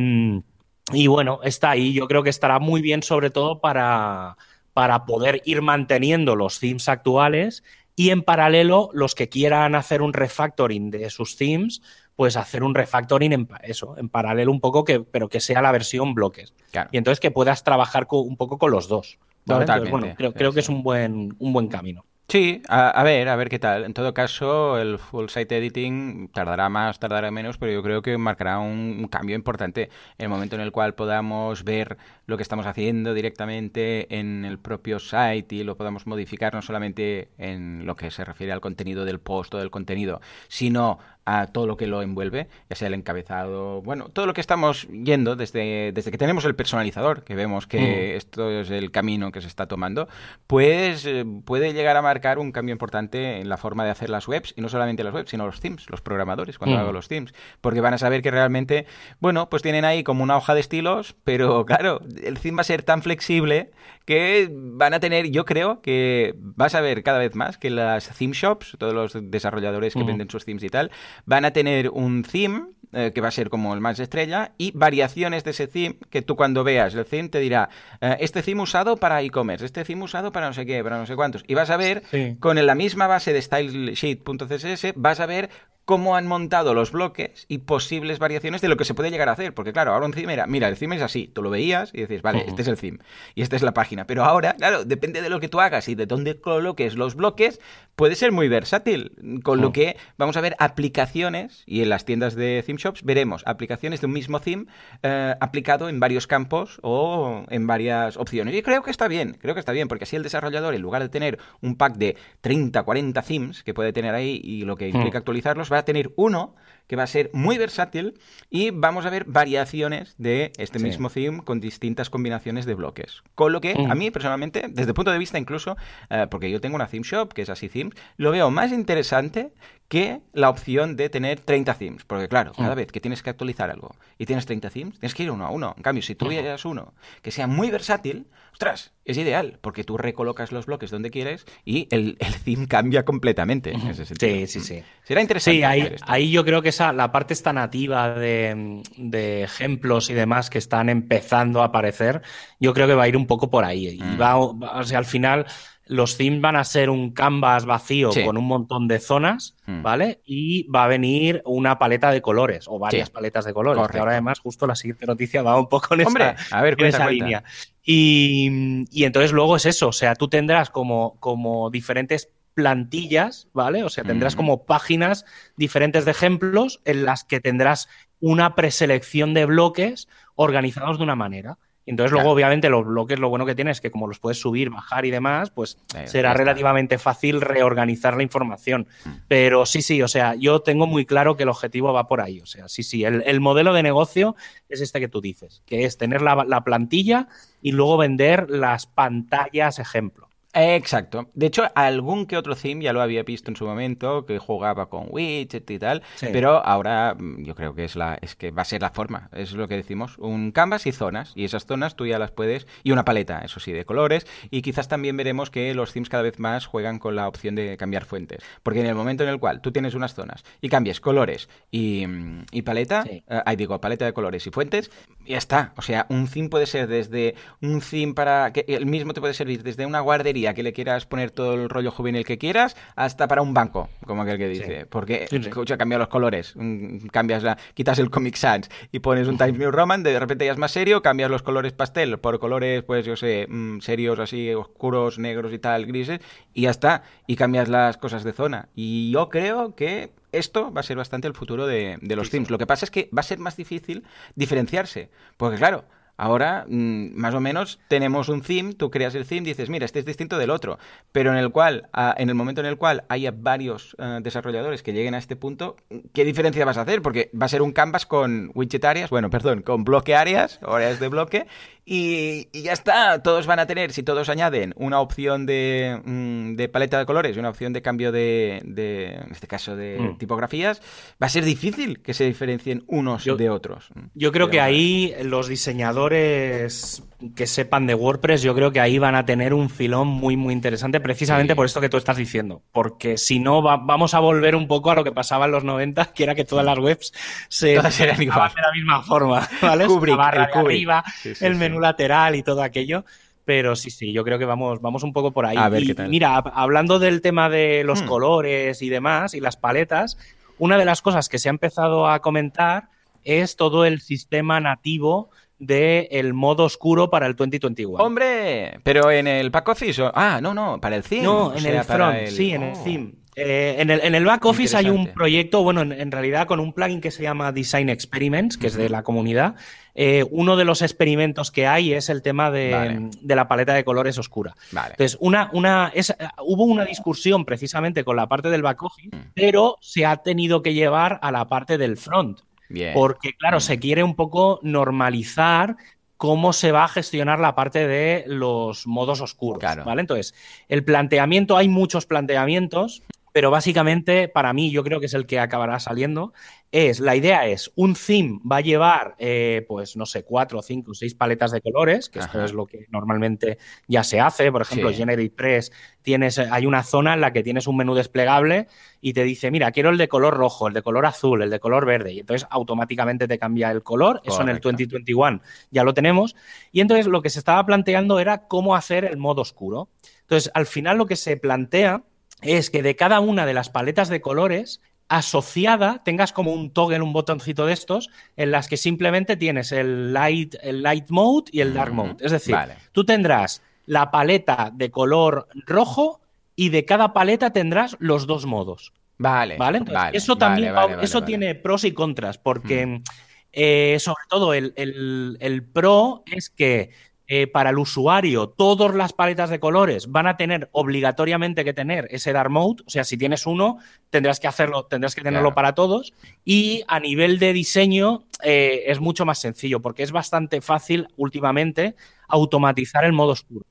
y, bueno, está ahí. Yo creo que estará muy bien sobre todo para, para poder ir manteniendo los themes actuales y en paralelo los que quieran hacer un refactoring de sus themes pues hacer un refactoring en eso, en paralelo un poco, que, pero que sea la versión bloques. Y entonces que puedas trabajar un poco con los dos. bueno, creo, creo que es un buen, un buen camino. Sí, a, ver, a ver qué tal. En todo caso, el full site editing tardará más, tardará menos, pero yo creo que marcará un, cambio importante en el momento en el cual podamos ver lo que estamos haciendo directamente en el propio site y lo podamos modificar no solamente en lo que se refiere al contenido del post o del contenido, sino a todo lo que lo envuelve, ya sea el encabezado, bueno, todo lo que estamos yendo desde, desde que tenemos el personalizador, que vemos que mm. esto es el camino que se está tomando, pues eh, puede llegar a marcar un cambio importante en la forma de hacer las webs, y no solamente las webs, sino los themes, los programadores, cuando mm. hago los themes, porque van a saber que realmente, bueno, pues tienen ahí como una hoja de estilos, pero claro, el theme va a ser tan flexible que van a tener, yo creo que vas a ver cada vez más que las theme shops, todos los desarrolladores que mm. venden sus themes y tal, van a tener un theme eh, que va a ser como el más estrella y variaciones de ese theme que tú cuando veas el theme te dirá eh, este theme usado para e-commerce, este theme usado para no sé qué, para no sé cuántos. Y vas a ver con la misma base de stylesheet.css vas a ver cómo han montado los bloques y posibles variaciones de lo que se puede llegar a hacer. Porque claro, ahora un theme era, mira, el theme es así, tú lo veías y decís, vale, este es el theme y esta es la página. Pero ahora, claro, depende de lo que tú hagas y de dónde coloques los bloques, puede ser muy versátil. Con lo que vamos a ver aplicaciones, y en las tiendas de theme shops veremos aplicaciones de un mismo theme eh, aplicado en varios campos o en varias opciones. Y creo que está bien, creo que está bien, porque así el desarrollador, en lugar de tener un pack de 30, 40 themes que puede tener ahí y lo que implica actualizarlos, va a tener uno que va a ser muy versátil y vamos a ver variaciones de este mismo theme con distintas combinaciones de bloques. Con lo que a mí personalmente, desde el punto de vista incluso, eh, porque yo tengo una theme shop que es así themes, lo veo más interesante que la opción de tener 30 themes. Porque claro, cada vez que tienes que actualizar algo y tienes 30 themes, tienes que ir uno a uno. En cambio, si tú tuvieras uno que sea muy versátil, ostras, es ideal, porque tú recolocas los bloques donde quieres y el, el theme cambia completamente en ese sentido. Sí, sí, sí. Será interesante. Sí, ahí, ahí yo creo que esa, la parte esta nativa de, de, ejemplos y demás que están empezando a aparecer, yo creo que va a ir un poco por ahí. Y mm. va, o sea, al final los themes van a ser un canvas vacío con un montón de zonas, hmm. ¿vale? Y va a venir una paleta de colores o varias paletas de colores. Que ahora además justo la siguiente noticia va un poco en esa, a ver, esa línea. Y, y, entonces luego es eso, o sea, tú tendrás como, como diferentes plantillas, ¿vale? O sea, tendrás hmm. como páginas diferentes de ejemplos en las que tendrás una preselección de bloques organizados de una manera. Entonces, luego, obviamente, los bloques, lo bueno que tiene es que como los puedes subir, bajar y demás, pues eh, será relativamente fácil reorganizar la información. Mm. Pero sí, sí, o sea, yo tengo muy claro que el objetivo va por ahí. O sea, sí, sí, el, modelo de negocio es este que tú dices, que es tener la, la plantilla y luego vender las pantallas ejemplo. Exacto. De hecho, algún que otro theme ya lo había visto en su momento, que jugaba con widget y tal, pero ahora mm, yo creo que es la es que va a ser la forma, es lo que decimos, un canvas y zonas, y esas zonas tú ya las puedes, y una paleta, eso sí, de colores, y quizás también veremos que los themes cada vez más juegan con la opción de cambiar fuentes, porque en el momento en el cual tú tienes unas zonas y cambies colores y, mm, paleta, eh, ahí digo, paleta de colores y fuentes, ya está, o sea, un theme puede ser desde un theme para, que el mismo te puede servir desde una guardería, que le quieras poner todo el rollo juvenil que quieras, hasta para un banco, como aquel que dice. Porque, escucha, cambia los colores, mm, cambias la, quitas el Comic Sans y pones un Times New Roman, de repente ya es más serio, cambias los colores pastel por colores, pues yo sé, mm, serios así, oscuros, negros y tal, grises, y ya está. Y cambias las cosas de zona. Y yo creo que esto va a ser bastante el futuro de, de los themes. Lo que pasa es que va a ser más difícil diferenciarse. Porque claro, Ahora, mm, más o menos, tenemos un theme, tú creas el theme, dices, mira, este es distinto del otro, pero en el cual, en el momento en el cual haya varios eh, desarrolladores que lleguen a este punto, ¿qué diferencia vas a hacer? Porque va a ser un canvas con widget áreas, bueno, perdón, con bloque áreas, áreas de bloque, y, ya está, todos van a tener, si todos añaden una opción de, mm, de paleta de colores y una opción de cambio de, en este caso, de mm. tipografías, va a ser difícil que se diferencien unos de otros. Yo creo que ahí los diseñadores que sepan de WordPress, yo creo que ahí van a tener un filón muy, muy interesante, precisamente por esto que tú estás diciendo. Porque si no, vamos a volver un poco a lo que pasaba en los 90, que era que todas las webs se todas eran de la misma forma, ¿vale? Kubrick, la barra el de arriba, el menú lateral y todo aquello. Pero sí, sí, yo creo que vamos, vamos un poco por ahí. A ver y, qué tal. Mira, hablando del tema de los Hmm. colores y demás, y las paletas, una de las cosas que se ha empezado a comentar es todo el sistema nativo del modo oscuro para el 2021. Hombre, pero en el back office. o- Ah, no, no, para el theme. No, o en sea, el front, sí, en el Oh. theme. Eh, en, el, en el back office hay un proyecto, bueno, en, en realidad con un plugin que se llama Design Experiments, que es de la comunidad. Eh, uno de los experimentos que hay es el tema de, Vale. de la paleta de colores oscura. Vale. Entonces, una, una, es- eh, hubo una discusión precisamente con la parte del back office, Mm. pero se ha tenido que llevar a la parte del front. Bien. Porque, claro, Mm. se quiere un poco normalizar cómo se va a gestionar la parte de los modos oscuros. Claro. ¿vale? Entonces, el planteamiento, hay muchos planteamientos, pero básicamente, para mí, yo creo que es el que acabará saliendo. Es, la idea es, un theme va a llevar, eh, pues, no sé, cuatro, cinco, seis paletas de colores, que esto es lo que normalmente ya se hace. Por ejemplo, Sí. GeneratePress, tienes, hay una zona en la que tienes un menú desplegable y te dice, mira, quiero el de color rojo, el de color azul, el de color verde. Y entonces automáticamente te cambia el color. Eso en el Correcto. 2021 ya lo tenemos. Y entonces lo que se estaba planteando era cómo hacer el modo oscuro. Entonces, al final lo que se plantea es que de cada una de las paletas de colores asociada tengas como un toggle, un botoncito de estos, en las que simplemente tienes el light, el light mode y el dark mode. Es decir, Vale. tú tendrás la paleta de color rojo y de cada paleta tendrás los dos modos. Vale. ¿Vale? Entonces, vale, eso también vale, va- vale, eso tiene pros y contras, porque eh, sobre todo el, el- el pro es que eh, para el usuario todas las paletas de colores van a tener obligatoriamente que tener ese dark mode, o sea, si tienes uno tendrás que hacerlo, tendrás que tenerlo Claro. para todos y a nivel de diseño eh, es mucho más sencillo porque es bastante fácil últimamente automatizar el modo oscuro.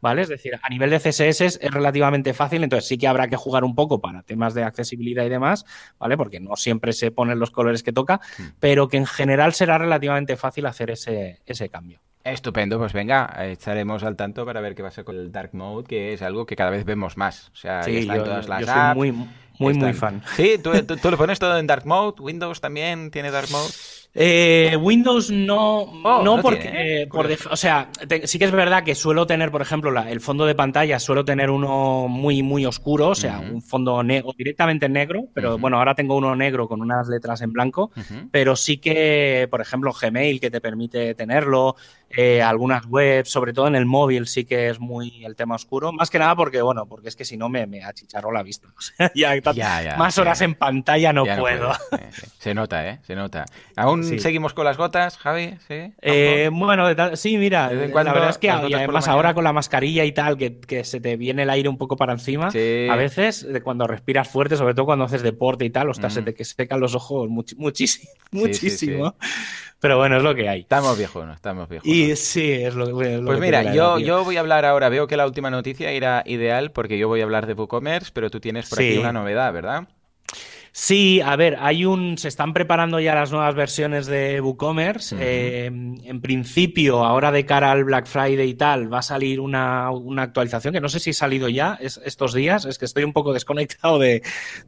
¿Vale? Es decir, a nivel de CSS es relativamente fácil, entonces sí que habrá que jugar un poco para temas de accesibilidad y demás, ¿vale? Porque no siempre se ponen los colores que toca, Hmm. pero que en general será relativamente fácil hacer ese, ese cambio. Estupendo. Pues venga, estaremos al tanto para ver qué pasa con el Dark Mode, que es algo que cada vez vemos más. O sea, Sí, están yo, todas las yo apps. muy, muy están- fan. Sí, ¿tú, tú, tú lo pones todo en Dark Mode. Windows también tiene Dark Mode. Eh, Windows no, Oh, no no porque, ¿eh? eh, por o sea, te- sí que es verdad que suelo tener, por ejemplo, la- el fondo de pantalla suelo tener uno muy, muy oscuro, o sea, un fondo negro, directamente negro, pero bueno, ahora tengo uno negro con unas letras en blanco, pero sí que, por ejemplo, Gmail que te permite tenerlo, eh, algunas webs, sobre todo en el móvil sí que es muy el tema oscuro, más que nada porque, bueno, porque es que si no me, me achicharro la vista, o sea, ya, Ya, ya, más horas en pantalla no puedo. Se nota, ¿eh? Se nota. ¿Aún seguimos con las gotas, Javi? ¿Sí? Eh, bueno, sí, mira, la verdad es que y además ahora con la mascarilla y tal, que, que se te viene el aire un poco para encima, Sí. a veces cuando respiras fuerte, sobre todo cuando haces deporte y tal, ostras, Mm. se te secan los ojos much- muchísimo, sí, muchísimo. Pero bueno, es lo que hay. Estamos viejos, ¿no? Estamos viejos. Y sí, es lo, es lo Pues que mira, yo, yo voy a hablar ahora, veo que la última noticia era ideal porque yo voy a hablar de WooCommerce, pero tú tienes por aquí una novedad, ¿verdad? Sí, a ver, hay un. Se están preparando ya las nuevas versiones de WooCommerce. Eh, en principio, ahora de cara al Black Friday y tal, va a salir una, una actualización que no sé si ha salido ya es- estos días. Es que estoy un poco desconectado de,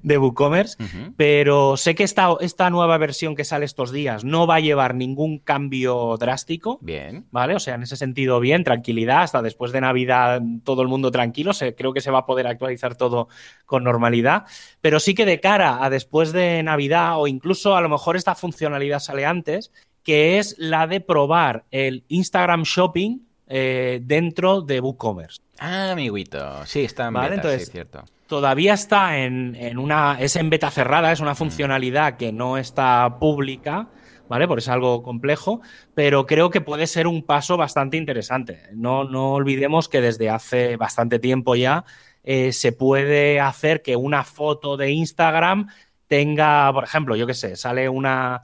de WooCommerce. Pero sé que esta, esta nueva versión que sale estos días no va a llevar ningún cambio drástico. Bien. ¿Vale? O sea, en ese sentido, bien, tranquilidad, hasta después de Navidad todo el mundo tranquilo, se, creo que se va a poder actualizar todo con normalidad, pero sí que de cara a después de Navidad o incluso a lo mejor esta funcionalidad sale antes, que es la de probar el Instagram Shopping eh, dentro de WooCommerce. Ah, amiguito. Sí, está en Vale, beta, entonces- sí, cierto. Todavía está en, en una. es en beta cerrada, es una funcionalidad que no está pública. ¿Vale? Por es algo complejo, pero creo que puede ser un paso bastante interesante. No, no olvidemos que desde hace bastante tiempo ya eh, se puede hacer que una foto de Instagram tenga, por ejemplo, yo qué sé, sale una,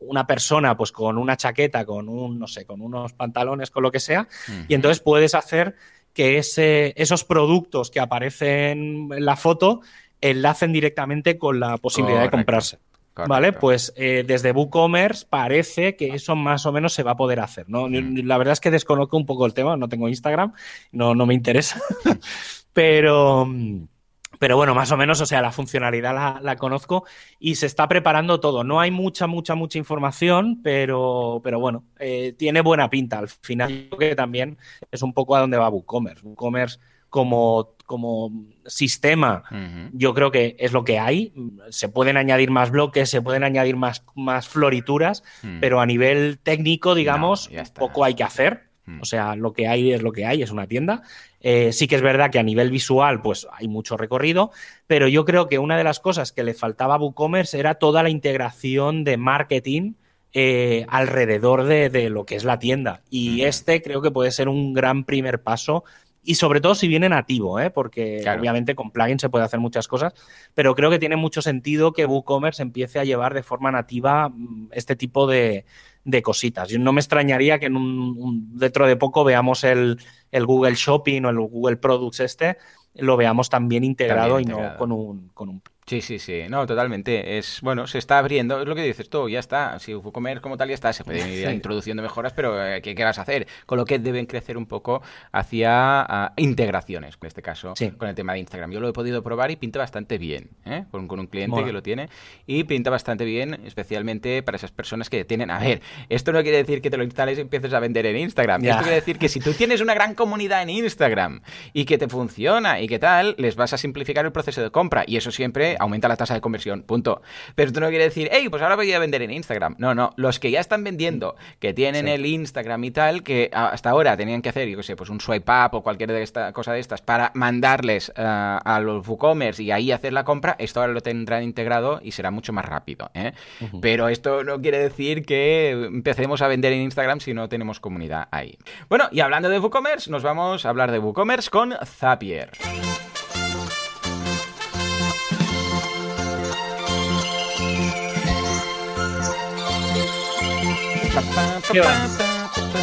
una persona pues con una chaqueta, con un, no sé, con unos pantalones, con lo que sea, y entonces puedes hacer que ese, esos productos que aparecen en la foto enlacen directamente con la posibilidad Correcto. de comprarse. ¿Vale? Pues eh, desde WooCommerce parece que eso más o menos se va a poder hacer, ¿no? Mm. La verdad es que desconozco un poco el tema, no tengo Instagram, no, no me interesa, pero... Pero bueno, más o menos, o sea, la funcionalidad la, conozco y se está preparando todo. No hay mucha, mucha, mucha información, pero, pero bueno, eh, tiene buena pinta. Al final, creo que también es un poco a donde va WooCommerce. WooCommerce como, como sistema, yo creo que es lo que hay. Se pueden añadir más bloques, se pueden añadir más, más florituras, mm. pero a nivel técnico, digamos, poco hay que hacer. Mm. O sea, lo que hay es lo que hay, es una tienda. Eh, sí que es verdad que a nivel visual, pues hay mucho recorrido, pero yo creo que una de las cosas que le faltaba a WooCommerce era toda la integración de marketing eh, alrededor de, lo que es la tienda. Y este creo que puede ser un gran primer paso. Y sobre todo si viene nativo, ¿eh? porque obviamente con plugins se puede hacer muchas cosas, pero creo que tiene mucho sentido que WooCommerce empiece a llevar de forma nativa mm, este tipo de, de cositas. Yo no me extrañaría que en un, dentro de poco veamos el, el, Google Shopping o el Google Products este, lo veamos también integrado y no con un, con un Sí, sí, sí. No, totalmente. Es, bueno, se está abriendo. Es lo que dices tú, ya está. Si comer como tal ya está. Se pueden ir introduciendo mejoras, pero eh, ¿qué, vas a hacer? Con lo que deben crecer un poco hacia ah, integraciones, en este caso, con el tema de Instagram. Yo lo he podido probar y pinta bastante bien, ¿eh? con, un cliente que lo tiene. Y pinta bastante bien, especialmente para esas personas que tienen... A ver, esto no quiere decir que te lo instales y empieces a vender en Instagram. Esto quiere decir que si tú tienes una gran comunidad en Instagram y que te funciona y que tal, les vas a simplificar el proceso de compra. Y eso siempre aumenta la tasa de conversión, punto. Pero esto no quiere decir, hey, pues ahora voy a vender en Instagram. No, no, los que ya están vendiendo, que tienen el Instagram y tal, que hasta ahora tenían que hacer, yo qué sé, pues un swipe up o cualquier de esta, cosa de estas para mandarles eh, a los WooCommerce y ahí hacer la compra, esto ahora lo tendrán integrado y será mucho más rápido. ¿eh? Pero esto no quiere decir que empecemos a vender en Instagram si no tenemos comunidad ahí. Bueno, y hablando de WooCommerce, nos vamos a hablar de WooCommerce con Zapier. Yeah.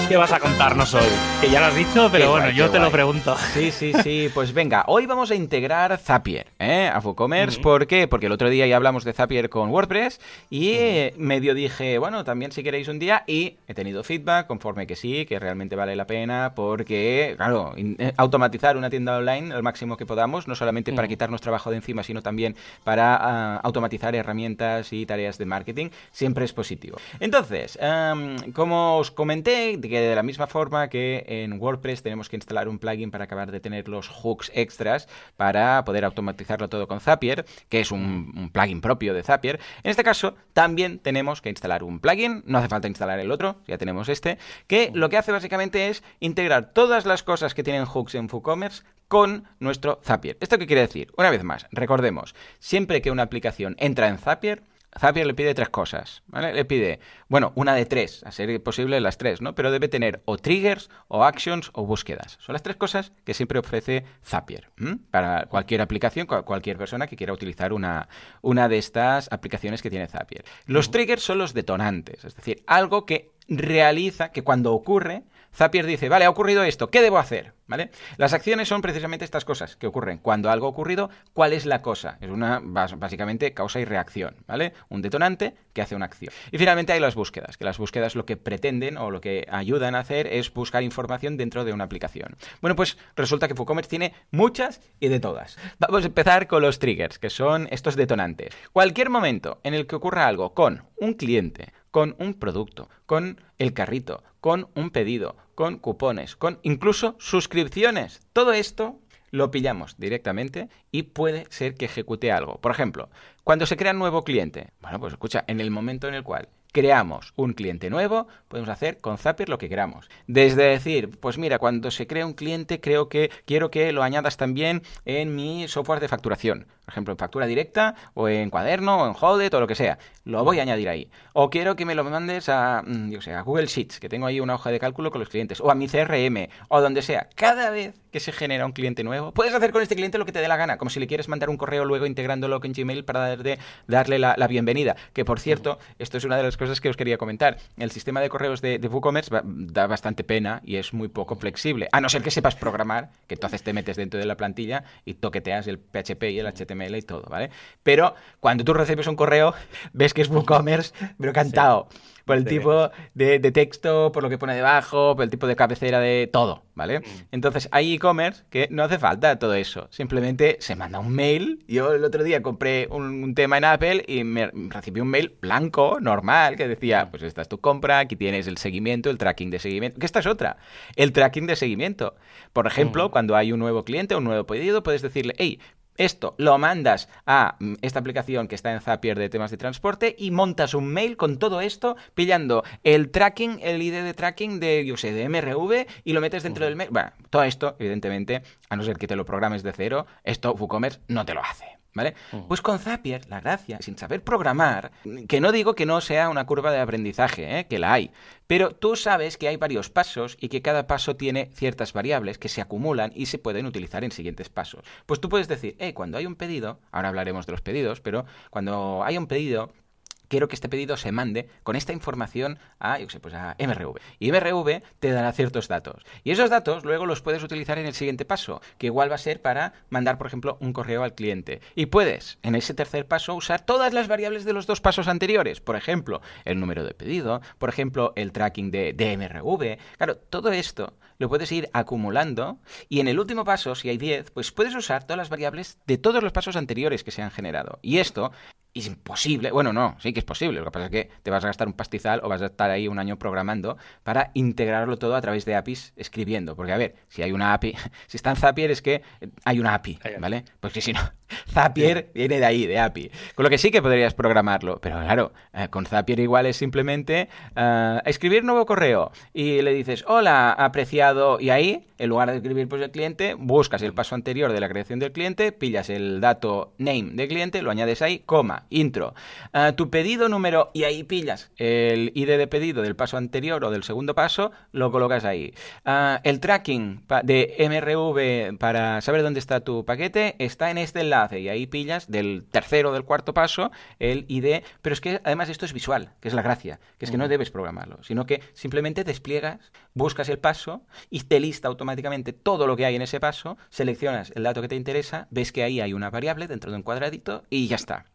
¿Qué vas a contarnos hoy? Que ya lo has dicho, pero bueno, yo te lo pregunto. Sí, sí, sí. Pues venga, hoy vamos a integrar Zapier ¿eh? a WooCommerce. ¿Por qué? Porque el otro día ya hablamos de Zapier con WordPress y eh, medio dije, bueno, también si queréis un día y he tenido feedback conforme que sí, que realmente vale la pena porque, claro, eh, automatizar una tienda online al máximo que podamos, no solamente para quitarnos trabajo de encima, sino también para ah, automatizar herramientas y tareas de marketing, siempre es positivo. Entonces, como os comenté, de la misma forma que en WordPress tenemos que instalar un plugin para acabar de tener los hooks extras para poder automatizarlo todo con Zapier, que es un, plugin propio de Zapier, en este caso también tenemos que instalar un plugin, no hace falta instalar el otro, ya tenemos este, que lo que hace básicamente es integrar todas las cosas que tienen hooks en WooCommerce con nuestro Zapier. ¿Esto qué quiere decir? Una vez más, recordemos, siempre que una aplicación entra en Zapier, Zapier le pide tres cosas, ¿vale? Le pide, bueno, una de tres, a ser posible las tres, ¿no? Pero debe tener o triggers, o actions, o búsquedas. Son las tres cosas que siempre ofrece Zapier para cualquier aplicación, cualquier persona que quiera utilizar una, una de estas aplicaciones que tiene Zapier. Los triggers son los detonantes, es decir, algo que realiza, que cuando ocurre, Zapier dice, vale, ha ocurrido esto, ¿qué debo hacer? ¿Vale? Las acciones son precisamente estas cosas que ocurren. Cuando algo ha ocurrido, ¿cuál es la cosa? Es una, básicamente, causa y reacción, ¿vale? Un detonante que hace una acción. Y finalmente hay las búsquedas, que las búsquedas lo que pretenden o lo que ayudan a hacer es buscar información dentro de una aplicación. Bueno, pues resulta que WooCommerce tiene muchas y de todas. Vamos a empezar con los triggers, que son estos detonantes. Cualquier momento en el que ocurra algo con un cliente, con un producto, con el carrito, con un pedido, con cupones, con incluso suscripciones. Todo esto lo pillamos directamente y puede ser que ejecute algo. Por ejemplo, cuando se crea un nuevo cliente, bueno, pues escucha, en el momento en el cual creamos un cliente nuevo, podemos hacer con Zapier lo que queramos. Desde decir, pues mira, cuando se crea un cliente, creo que quiero que lo añadas también en mi software de facturación. Por ejemplo, en factura directa, o en cuaderno, o en Holded, o lo que sea. Lo voy a añadir ahí. O quiero que me lo mandes a, mm, yo sé, a Google Sheets, que tengo ahí una hoja de cálculo con los clientes, o a mi CRM, o donde sea. Cada vez que se genera un cliente nuevo, puedes hacer con este cliente lo que te dé la gana, como si le quieres mandar un correo luego integrándolo en Gmail para darle la, la bienvenida. Que por cierto, esto es una de las cosas que os quería comentar. El sistema de correos de, WooCommerce da bastante pena y es muy poco flexible. A no ser que sepas programar, que entonces te metes dentro de la plantilla y toqueteas el PHP y el HTML HTML y todo, ¿vale? Pero cuando tú recibes un correo, ves que es WooCommerce, pero cantado por el tipo de, texto, por lo que pone debajo, por el tipo de cabecera de todo, ¿vale? Mm. Entonces hay e-commerce que no hace falta todo eso. Simplemente se manda un mail. Yo el otro día compré un, tema en Apple y me recibí un mail blanco, normal, que decía, mm. pues esta es tu compra, aquí tienes el seguimiento, el tracking de seguimiento. Que esta es otra, el tracking de seguimiento. Por ejemplo, mm. cuando hay un nuevo cliente, un nuevo pedido, puedes decirle, hey, esto lo mandas a mm, esta aplicación que está en Zapier de temas de transporte y montas un mail con todo esto pillando el tracking, el ID de tracking de, yo sé, de MRV y lo metes dentro del mail. Bueno, todo esto, evidentemente, a no ser que te lo programes de cero, esto WooCommerce no te lo hace. ¿Vale? Pues con Zapier, la gracia, sin saber programar, que no digo que no sea una curva de aprendizaje, ¿eh? que la hay, pero tú sabes que hay varios pasos y que cada paso tiene ciertas variables que se acumulan y se pueden utilizar en siguientes pasos. Pues tú puedes decir, eh, cuando hay un pedido, ahora hablaremos de los pedidos, pero cuando hay un pedido, quiero que este pedido se mande con esta información a, yo sé, pues a MRV. Y MRV te dará ciertos datos. Y esos datos luego los puedes utilizar en el siguiente paso, que igual va a ser para mandar, por ejemplo, un correo al cliente. Y puedes, en ese tercer paso, usar todas las variables de los dos pasos anteriores. Por ejemplo, el número de pedido, por ejemplo, el tracking de, de MRV. Claro, todo esto lo puedes ir acumulando y en el último paso, si hay 10, pues puedes usar todas las variables de todos los pasos anteriores que se han generado. Y esto es imposible. Bueno, no, sí que es posible. Lo que pasa es que te vas a gastar un pastizal o vas a estar ahí un año programando para integrarlo todo a través de APIs escribiendo. Porque, a ver, si hay una API, si está en Zapier es que hay una API, ¿vale? Porque si no, Zapier viene de ahí, de API. Con lo que sí que podrías programarlo. Pero claro, eh, con Zapier igual es simplemente uh, escribir nuevo correo y le dices, hola, apreciado, y ahí, en lugar de escribir pues el cliente, buscas el paso anterior de la creación del cliente, pillas el dato name de cliente, lo añades ahí, coma, intro. Ah, tu pedido número, y ahí pillas el ID de pedido del paso anterior o del segundo paso, lo colocas ahí. Ah, el tracking de MRV para saber dónde está tu paquete está en este enlace y ahí pillas del tercero o del cuarto paso el ID, pero es que además esto es visual, que es la gracia, que es que no debes programarlo, sino que simplemente despliegas, buscas el paso y te lista automáticamente todo lo que hay en ese paso, seleccionas el dato que te interesa, ves que ahí hay una variable dentro de un cuadradito y ya está.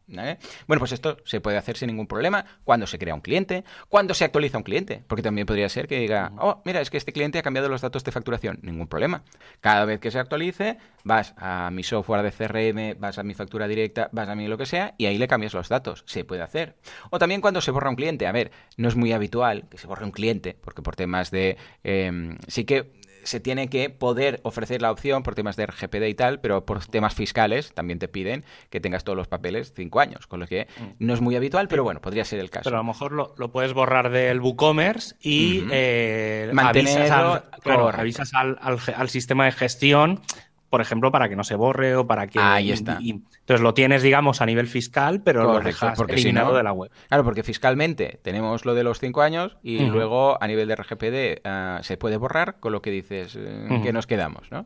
Bueno, pues esto se puede hacer sin ningún problema cuando se crea un cliente, cuando se actualiza un cliente, porque también podría ser que diga, oh, mira, es que este cliente ha cambiado los datos de facturación, ningún problema. Cada vez que se actualice, vas a mi software de CRM, vas a mi factura directa, vas a mi lo que sea, y ahí le cambias los datos. Se puede hacer. O también cuando se borra un cliente, a ver, no es muy habitual que se borre un cliente, porque por temas de... Em, sí que se tiene que poder ofrecer la opción por temas de RGPD y tal, pero por temas fiscales también te piden que tengas todos los papeles cinco años, con lo que mm. no es muy habitual, pero bueno, podría ser el caso. Pero a lo mejor lo, puedes borrar del WooCommerce y eh, avisas, al, al, sistema de gestión por ejemplo, para que no se borre o para que... Ahí está. entonces lo tienes, digamos, a nivel fiscal, pero lo dejas porque eliminado de la web. Claro, porque fiscalmente tenemos lo de los cinco años y luego a nivel de RGPD ah, se puede borrar, con lo que dices eh, que nos quedamos, ¿no?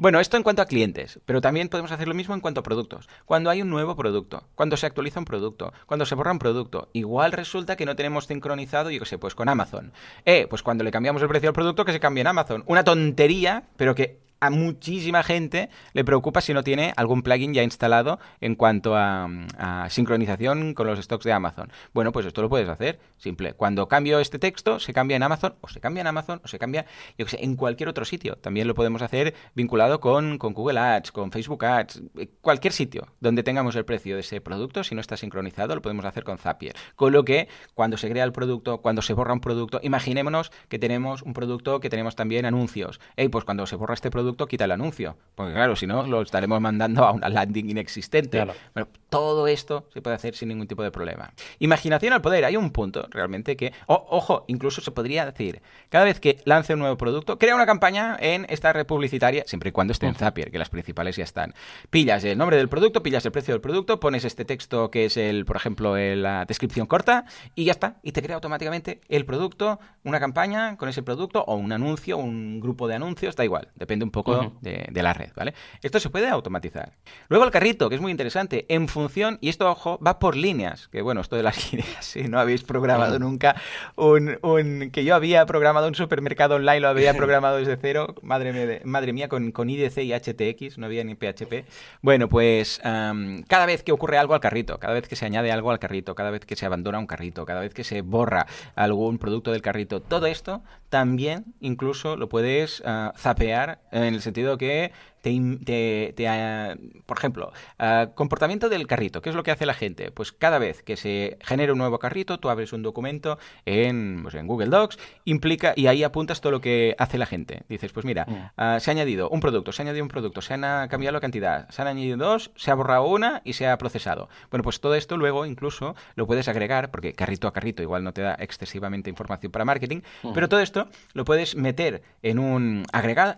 bueno, esto en cuanto a clientes, pero también podemos hacer lo mismo en cuanto a productos. Cuando hay un nuevo producto, cuando se actualiza un producto, cuando se borra un producto, igual resulta que no tenemos sincronizado, yo qué sé, pues con Amazon. Eh, pues cuando le cambiamos el precio al producto, que se cambie en Amazon. Una tontería, pero que a muchísima gente le preocupa si no tiene algún plugin ya instalado en cuanto a, sincronización con los stocks de Amazon. Bueno, pues esto lo puedes hacer, simple. Cuando cambio este texto, se cambia en Amazon, o se cambia en Amazon, o se cambia, yo sé, en cualquier otro sitio. También lo podemos hacer vinculado con, con Google Ads, con Facebook Ads, eh, cualquier sitio donde tengamos el precio de ese producto, si no está sincronizado, lo podemos hacer con Zapier. Con lo que cuando se crea el producto, cuando se borra un producto, imaginémonos que tenemos un producto que tenemos también anuncios. Hey, pues cuando se borra este producto, quita el anuncio. Porque claro, si no, lo estaremos mandando a una landing inexistente. Bueno, todo esto se puede hacer sin ningún tipo de problema. Imaginación al poder. Hay un punto realmente que, ojo, incluso se podría decir, cada vez que lance un nuevo producto, crea una campaña en esta red publicitaria, siempre y cuando esté en Zapier, que las principales ya están. Pillas el nombre del producto, pillas el precio del producto, pones este texto que es el, por ejemplo, la descripción corta y ya está. Y te crea automáticamente el producto, una campaña con ese producto o un anuncio, un grupo de anuncios, da igual, depende un poco poco de, la red, ¿vale? Esto se puede automatizar. Luego el carrito, que es muy interesante, en función, y esto, ojo, va por líneas, que bueno, esto de las líneas, si no habéis programado nunca un, un, que yo había programado un supermercado online, lo había programado desde cero, madre mía, madre mía con, con IDC y HTX, no había ni PHP. Bueno, pues cada vez que ocurre algo al carrito, cada vez que se añade algo al carrito, cada vez que se abandona un carrito, cada vez que se borra algún producto del carrito, todo esto también incluso lo puedes uh, zapear en el sentido que te, ah, por ejemplo, ah, comportamiento del carrito. ¿Qué es lo que hace la gente? Pues cada vez que se genera un nuevo carrito, tú abres un documento en, pues en Google Docs, implica y ahí apuntas todo lo que hace la gente. Dices, pues mira, mm. ah, se ha añadido un producto, se ha añadido un producto, se han cambiado la cantidad, se han añadido dos, se ha borrado una y se ha procesado. Bueno, pues todo esto luego incluso lo puedes agregar, porque carrito a carrito igual no te da excesivamente información para marketing, mm. pero todo esto lo puedes meter en un agregar,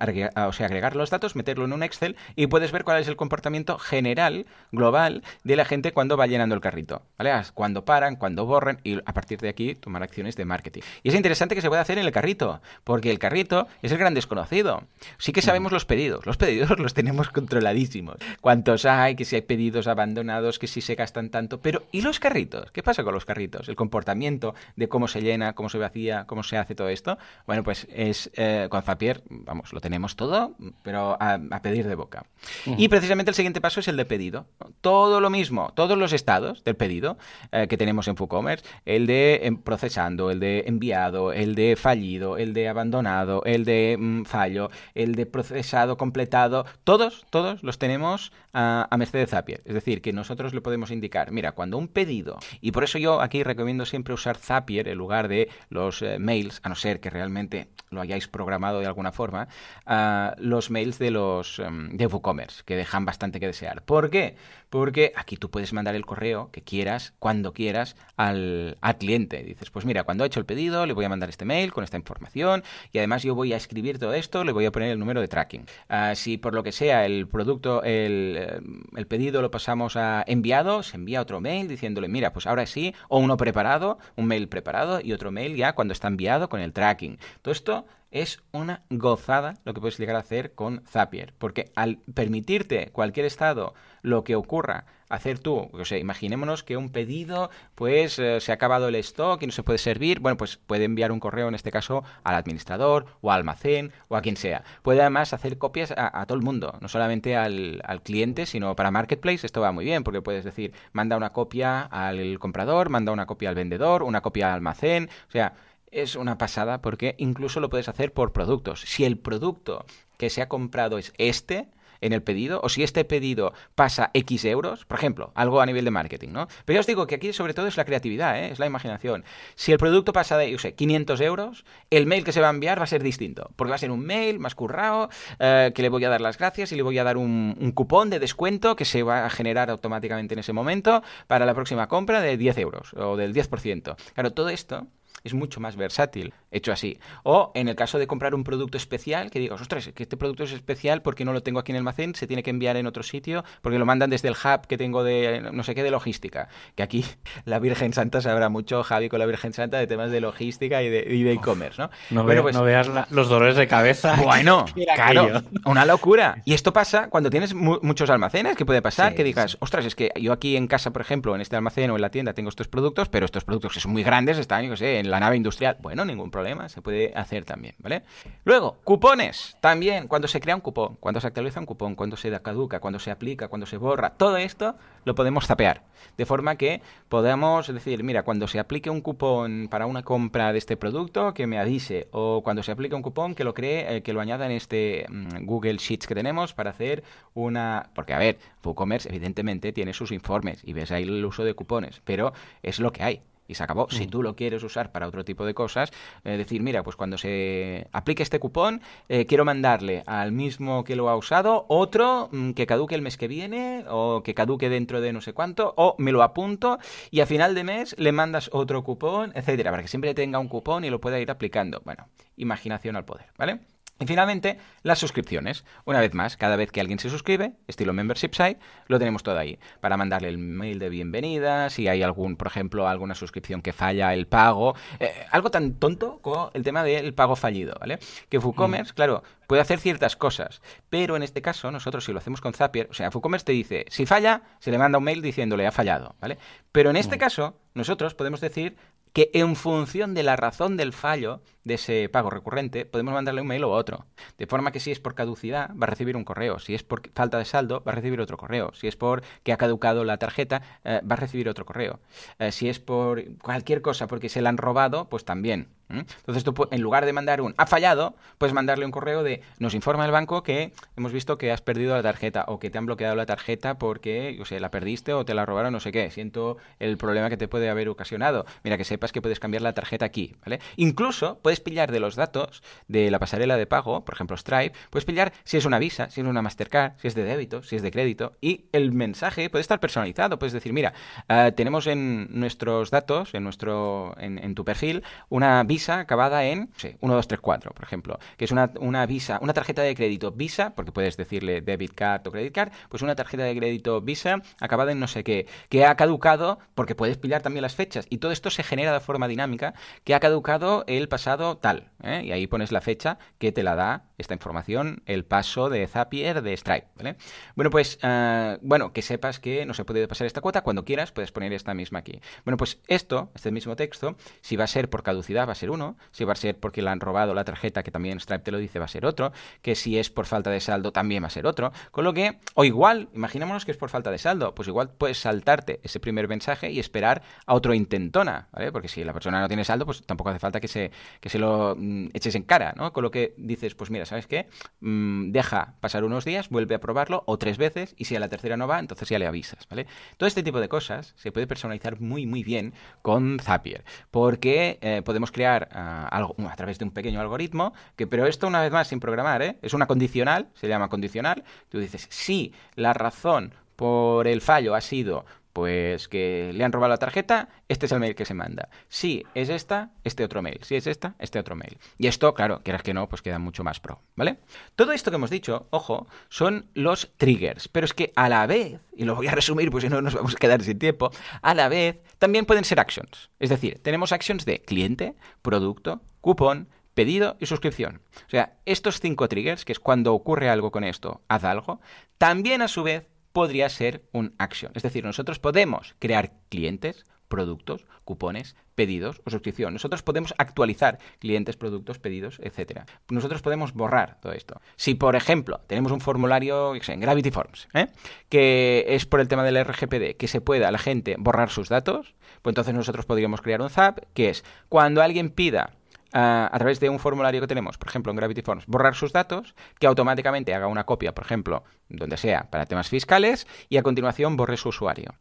o sea, agregar los datos, meterlo en un Excel y puedes ver cuál es el comportamiento general, global, de la gente cuando va llenando el carrito. ¿vale? Cuando paran, cuando borren y a partir de aquí tomar acciones de marketing. Y es interesante que se pueda hacer en el carrito, porque el carrito es el gran desconocido. Sí que sabemos los pedidos, los pedidos los tenemos controladísimos. Cuántos hay, que si hay pedidos abandonados, que si se gastan tanto, pero ¿y los carritos? ¿Qué pasa con los carritos? El comportamiento de cómo se llena, cómo se vacía, cómo se hace todo esto. Bueno, pues es eh, con Zapier, vamos, lo tenemos todo, pero a, a pedir de boca. Y precisamente el siguiente paso es el de pedido. Todo lo mismo, todos los estados del pedido eh, que tenemos en FooCommerce, el de em, procesando, el de enviado, el de fallido, el de abandonado, el de mm, fallo, el de procesado, completado, todos, todos los tenemos a, a merced de Zapier. Es decir, que nosotros le podemos indicar, mira, cuando un pedido, y por eso yo aquí recomiendo siempre usar Zapier en lugar de los eh, mails, a no ser que realmente lo hayáis programado de alguna forma, uh, los mails de los um, de WooCommerce, que dejan bastante que desear. ¿Por qué? Porque aquí tú puedes mandar el correo que quieras, cuando quieras, al, al cliente. Dices, pues mira, cuando he hecho el pedido, le voy a mandar este mail con esta información y además yo voy a escribir todo esto, le voy a poner el número de tracking. Uh, si por lo que sea el producto, el, eh, el pedido lo pasamos a enviado, se envía otro mail diciéndole, mira, pues ahora sí, o uno preparado, un mail preparado y otro mail ya cuando está enviado con el tracking. Todo esto es una gozada lo que puedes llegar a hacer con Zapier, porque al permitirte cualquier estado lo que ocurra, hacer tú, o sea, imaginémonos que un pedido pues eh, se ha acabado el stock y no se puede servir, bueno, pues puede enviar un correo en este caso al administrador o al almacén o a quien sea. Puede además hacer copias a, todo el mundo, no solamente al, al, cliente, sino para Marketplace esto va muy bien, porque puedes decir, manda una copia al comprador, manda una copia al vendedor, una copia al almacén, o sea, es una pasada porque incluso lo puedes hacer por productos. Si el producto que se ha comprado es este, en el pedido, o si este pedido pasa X euros, por ejemplo, algo a nivel de marketing, ¿no? Pero ya os digo que aquí sobre todo es la creatividad, ¿eh? es la imaginación. Si el producto pasa de, yo sé, 500 euros, el mail que se va a enviar va a ser distinto, porque va a ser un mail más currado, eh, que le voy a dar las gracias y le voy a dar un, un, cupón de descuento que se va a generar automáticamente en ese momento para la próxima compra de 10 euros o del 10%. Claro, todo esto es mucho más versátil, hecho así. O en el caso de comprar un producto especial, que digas, ostras, que este producto es especial porque no lo tengo aquí en el almacén, se tiene que enviar en otro sitio, porque lo mandan desde el hub que tengo de no sé qué de logística. Que aquí la Virgen Santa sabrá mucho, Javi, con la Virgen Santa de temas de logística y de e-commerce, ¿no? No, pues no veas los dolores de cabeza. Bueno, claro, una locura. Y esto pasa cuando tienes muchos almacenes, que puede pasar, que digas, ostras, es que yo aquí en casa, por ejemplo, en este almacén o en la tienda tengo estos productos, pero estos productos que son muy grandes están, yo sé, en la nave industrial, bueno, ningún problema, se puede hacer también, ¿vale? Luego, cupones, también, cuando se crea un cupón, cuando se actualiza un cupón, cuando se caduca, cuando se aplica, cuando se borra, todo esto lo podemos zapear, de forma que podamos decir, mira, cuando se aplique un cupón para una compra de este producto, que me avise, o cuando se aplique un cupón, que lo cree, eh, que lo añada en este mm, Google Sheets que tenemos para hacer una... Porque, a ver, WooCommerce evidentemente tiene sus informes y ves ahí el uso de cupones, pero es lo que hay y se acabó. Si mm. tú lo quieres usar para otro tipo de cosas, eh, decir, mira, pues cuando se aplique este cupón, eh, quiero mandarle al mismo que lo ha usado otro mm, que caduque el mes que viene o que caduque dentro de no sé cuánto, o me lo apunto y a final de mes le mandas otro cupón, etcétera, para que siempre tenga un cupón y lo pueda ir aplicando. Bueno, imaginación al poder, ¿vale? Y finalmente, las suscripciones. Una vez más, cada vez que alguien se suscribe, estilo membership site, lo tenemos todo ahí. Para mandarle el mail de bienvenida, si hay algún, por ejemplo, alguna suscripción que falla el pago. Eh, algo tan tonto como el tema del pago fallido, ¿vale? Que WooCommerce, mm. claro, puede hacer ciertas cosas. Pero en este caso, nosotros si lo hacemos con Zapier, o sea, WooCommerce te dice, si falla, se le manda un mail diciéndole ha fallado, ¿vale? Pero en este mm. caso, nosotros podemos decir que en función de la razón del fallo de ese pago recurrente, podemos mandarle un mail o otro. De forma que si es por caducidad, va a recibir un correo. Si es por falta de saldo, va a recibir otro correo. Si es por que ha caducado la tarjeta, eh, va a recibir otro correo. Eh, si es por cualquier cosa, porque se la han robado, pues también. Entonces tú, en lugar de mandar un ha fallado, puedes mandarle un correo de nos informa el banco que hemos visto que has perdido la tarjeta o que te han bloqueado la tarjeta porque, yo sé, la perdiste o te la robaron, no sé qué. Siento el problema que te puede haber ocasionado. Mira, que sepas que puedes cambiar la tarjeta aquí, ¿vale? Incluso puedes pillar de los datos de la pasarela de pago, por ejemplo Stripe, puedes pillar si es una Visa, si es una Mastercard, si es de débito, si es de crédito y el mensaje puede estar personalizado. Puedes decir, mira, ah, tenemos en nuestros datos, en nuestro, en, en tu perfil, una Visa acabada en, sí, 1, 2, 3, 4, por ejemplo, que es una, una Visa, una tarjeta de crédito Visa, porque puedes decirle debit card o credit card, pues una tarjeta de crédito Visa acabada en no sé qué, que ha caducado, porque puedes pillar también las fechas, y todo esto se genera de forma dinámica, que ha caducado el pasado tal, ¿eh? y ahí pones la fecha que te la da esta información, el paso de Zapier de Stripe, ¿vale? Bueno, pues, uh, bueno, que sepas que no se puede pasar esta cuota, cuando quieras puedes poner esta misma aquí. Bueno, pues esto, este mismo texto, si va a ser por caducidad va a ser uno, si va a ser porque le han robado la tarjeta, que también Stripe te lo dice, va a ser otro, que si es por falta de saldo también va a ser otro, con lo que, o igual, imaginémonos que es por falta de saldo, pues igual puedes saltarte ese primer mensaje y esperar a otro intentona, ¿vale? Porque si la persona no tiene saldo, pues tampoco hace falta que se, que se lo mm, eches en cara, ¿no? Con lo que dices, pues mira, ¿sabes qué? Mm, deja pasar unos días, vuelve a probarlo o tres veces y si a la tercera no va, entonces ya le avisas, ¿vale? Todo este tipo de cosas se puede personalizar muy, muy bien con Zapier, porque eh, podemos crear ah, algo a través de un pequeño algoritmo, que, pero esto una vez más sin programar, ¿eh? es una condicional, se llama condicional, tú dices, si la razón por el fallo ha sido pues que le han robado la tarjeta, este es el mail que se manda. Si es esta, este otro mail. Si es esta, este otro mail. Y esto, claro, quieras que no, pues queda mucho más pro, ¿vale? Todo esto que hemos dicho, ojo, son los triggers. Pero es que a la vez, y lo voy a resumir, pues si no nos vamos a quedar sin tiempo, a la vez también pueden ser actions. Es decir, tenemos actions de cliente, producto, cupón, pedido y suscripción. O sea, estos cinco triggers, que es cuando ocurre algo con esto, haz algo, también a su vez podría ser un action. Es decir, nosotros podemos crear clientes, productos, cupones, pedidos o suscripción. Nosotros podemos actualizar clientes, productos, pedidos, etcétera. Nosotros podemos borrar todo esto. Si, por ejemplo, tenemos un formulario en Gravity Forms, ¿eh? que es por el tema del RGPD, que se pueda la gente borrar sus datos, pues entonces nosotros podríamos crear un ZAP, que es cuando alguien pida a través de un formulario que tenemos, por ejemplo en Gravity Forms, borrar sus datos, que automáticamente haga una copia, por ejemplo, donde sea, para temas fiscales, y a continuación borre su usuario.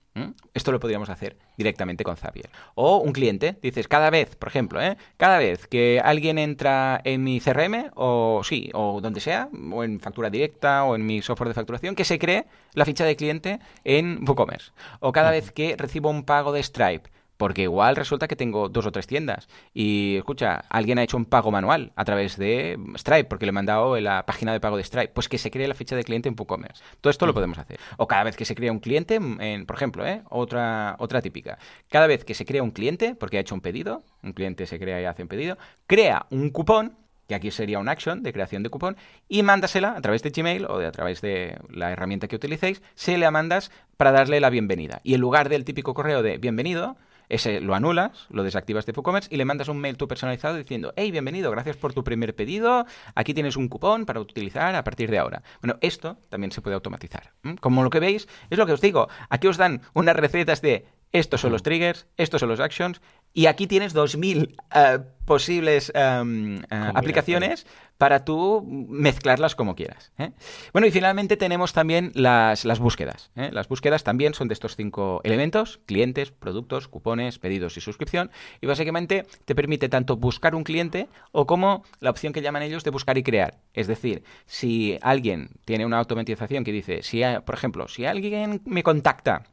Esto lo podríamos hacer directamente con Zapier. O un cliente, dices, cada vez, por ejemplo, ¿eh? cada vez que alguien entra en mi CRM, o sí, o donde sea, o en factura directa, o en mi software de facturación, que se cree la ficha de cliente en WooCommerce. O cada vez que recibo un pago de Stripe, porque igual resulta que tengo dos o tres tiendas y, escucha, alguien ha hecho un pago manual a través de Stripe porque le he mandado la página de pago de Stripe. Pues que se cree la ficha de cliente en WooCommerce. Todo esto lo podemos hacer. O cada vez que se crea un cliente, en, por ejemplo, ¿eh? otra, otra típica. Cada vez que se crea un cliente, porque ha hecho un pedido, un cliente se crea y hace un pedido, crea un cupón que aquí sería un action de creación de cupón, y mándasela a través de Gmail o de, a través de la herramienta que utilicéis, se la mandas para darle la bienvenida. Y en lugar del típico correo de bienvenido, ese lo anulas, lo desactivas de WooCommerce y le mandas un mail tú personalizado diciendo, hey, bienvenido, gracias por tu primer pedido, aquí tienes un cupón para utilizar a partir de ahora. Bueno, esto también se puede automatizar. Como lo que veis, es lo que os digo, aquí os dan unas recetas de estos son los triggers, estos son los actions, y aquí tienes 2.000 uh, posibles um, uh, aplicaciones para tú mezclarlas como quieras. ¿eh? Bueno, y finalmente tenemos también las, las búsquedas. ¿eh? Las búsquedas también son de estos cinco elementos, clientes, productos, cupones, pedidos y suscripción. Y básicamente te permite tanto buscar un cliente o como la opción que llaman ellos de buscar y crear. Es decir, si alguien tiene una automatización que dice, si, por ejemplo, si alguien me contacta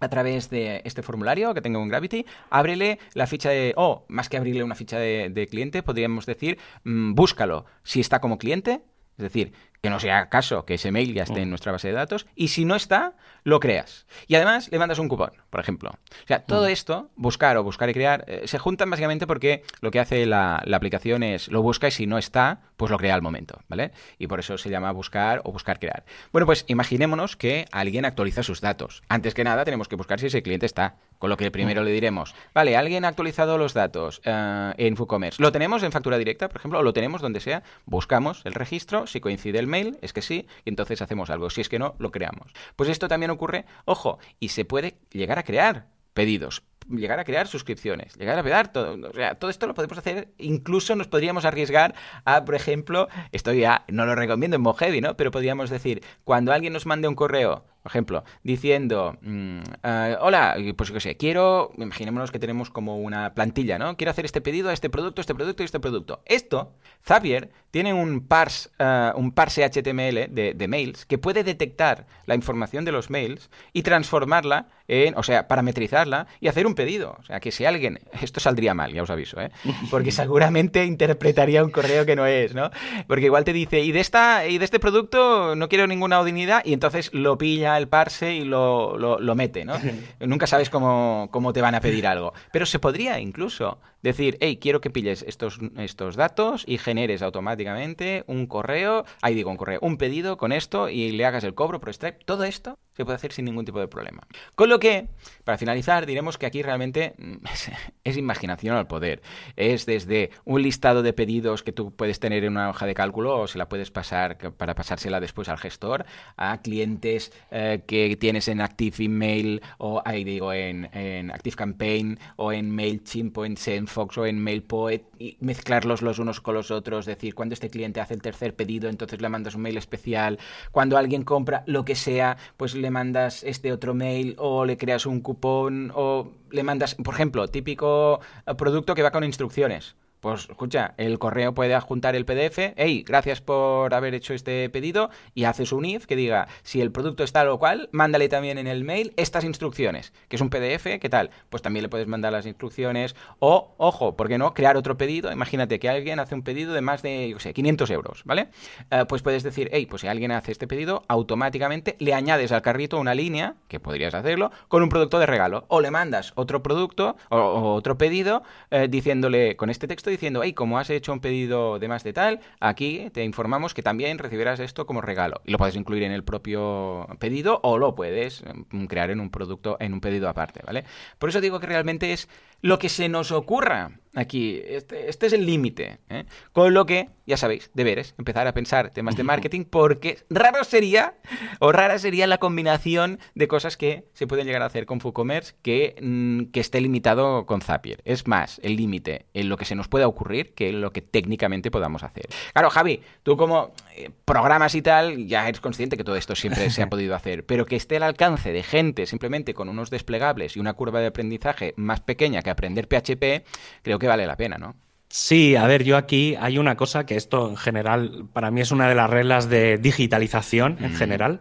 a través de este formulario que tengo en Gravity, ábrele la ficha de, o más que abrirle una ficha de, cliente, podríamos decir, mm, búscalo si está como cliente, es decir, que no sea caso que ese mail ya esté en mm. nuestra base de datos, y si no está, lo creas. Y además le mandas un cupón, por ejemplo. O sea, todo mm. esto, buscar o buscar y crear, eh, se juntan básicamente porque lo que hace la, la, aplicación es lo busca y si no está, pues lo crea al momento, ¿vale? Y por eso se llama buscar o buscar crear. Bueno, pues imaginémonos que alguien actualiza sus datos. Antes que nada, tenemos que buscar si ese cliente está. Con lo que primero mm. le diremos, vale, alguien ha actualizado los datos eh, en FooCommerce. ¿Lo tenemos en factura directa, por ejemplo? ¿O lo tenemos donde sea? Buscamos el registro, si coincide el mail, es que sí, y entonces hacemos algo. Si es que no, lo creamos. Pues esto también ocurre, ojo, y se puede llegar a crear pedidos llegar a crear suscripciones, llegar a pedir todo. O sea, todo esto lo podemos hacer, incluso nos podríamos arriesgar a, por ejemplo, esto ya no lo recomiendo en Mojave, ¿no? Pero podríamos decir, cuando alguien nos mande un correo por ejemplo, diciendo, mm, eh, hola, pues qué sé, quiero, imaginémonos que tenemos como una plantilla, ¿no? Quiero hacer este pedido a este producto, este producto y este producto. Esto, Zapier tiene un parse, eh, un parse HTML de, de, mails que puede detectar la información de los mails y transformarla en, o sea, parametrizarla y hacer un pedido. O sea, que si alguien, esto saldría mal, ya os aviso, ¿eh? Porque seguramente interpretaría un correo que no es, ¿no? Porque igual te dice, y de esta, y de este producto no quiero ninguna odinidad y entonces lo pilla el parse y lo, lo, mete, ¿no? Nunca sabes cómo, cómo, te van a pedir algo. Pero se podría incluso decir, hey, quiero que pilles estos, estos datos y generes automáticamente un correo, ahí digo un correo, un pedido con esto y le hagas el cobro por Stripe. Todo esto se puede hacer sin ningún tipo de problema. Con lo que, para finalizar, diremos que aquí realmente mm, es, imaginación al poder. Es desde un listado de pedidos que tú puedes tener en una hoja de cálculo o se la puedes pasar para pasársela después al gestor, a clientes eh, que tienes en Active Email o ahí digo en, en Active Campaign o en MailChimp o en Fox o en MailPoet y mezclarlos los unos con los otros, decir, cuando este cliente hace el tercer pedido, entonces le mandas un mail especial, cuando alguien compra lo que sea, pues le mandas este otro mail o le creas un cupón o le mandas, por ejemplo, típico producto que va con instrucciones pues escucha, el correo puede adjuntar el PDF, hey, gracias por haber hecho este pedido, y haces un if que diga, si el producto está lo cual, mándale también en el mail estas instrucciones, que es un PDF, ¿qué tal? Pues también le puedes mandar las instrucciones, o, ojo, ¿por qué no? Crear otro pedido, imagínate que alguien hace un pedido de más de, yo sé, 500 euros, ¿vale? Eh, pues puedes decir, hey, pues si alguien hace este pedido, automáticamente le añades al carrito una línea, que podrías hacerlo, con un producto de regalo, o le mandas otro producto, o, otro pedido, eh, diciéndole, con este texto, diciendo, hey, como has hecho un pedido de más de tal, aquí te informamos que también recibirás esto como regalo. Y lo puedes incluir en el propio pedido o lo puedes mm, crear en un producto, en un pedido aparte, ¿vale? Por eso digo que realmente es lo que se nos ocurra aquí. Este, este es el límite. ¿eh? Con lo que, ya sabéis, deberes, empezar a pensar temas de marketing, porque raro sería, o rara sería la combinación de cosas que se pueden llegar a hacer con FooCommerce que, mm, que esté limitado con Zapier. Es más, el límite en lo que se nos pueda ocurrir que en lo que técnicamente podamos hacer. Claro, Javi, tú como eh, programas y tal, ya eres consciente que todo esto siempre se ha podido hacer, pero que esté al alcance de gente simplemente con unos desplegables y una curva de aprendizaje más pequeña que aprender PHP, creo que vale la pena, ¿no? Sí, a ver, yo aquí hay una cosa que esto en general, para mí es una de las reglas de digitalización en general.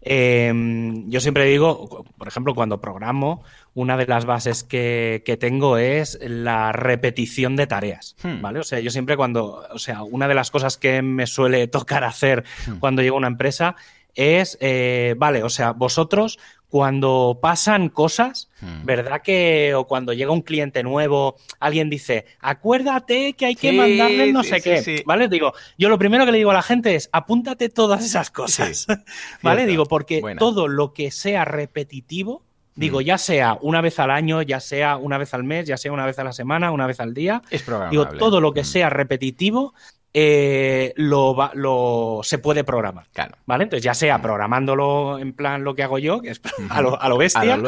Em, yo siempre digo, por ejemplo, cuando programo, una de las bases que, tengo es la repetición de tareas, hmm. ¿vale? O sea, yo siempre cuando, o sea, una de las cosas que me suele tocar hacer hmm. cuando llego a una empresa es, eh, vale, o sea, vosotros cuando pasan cosas, hmm. ¿verdad? Que o cuando llega un cliente nuevo, alguien dice, acuérdate que hay que mandarle no sé qué, ¿vale? Digo, yo lo primero que le digo a la gente es, apúntate todas esas cosas, ¿vale? Digo, porque todo lo que sea repetitivo, Digo, hmm. ya sea una vez al año, ya sea una vez al mes, ya sea una vez a la semana, una vez al día. Es Digo, todo lo que hmm. sea repetitivo eh, lo, se puede programar. Claro. ¿Vale? Entonces, ya sea programándolo en plan lo que hago yo, que es a lo, a lo bestia,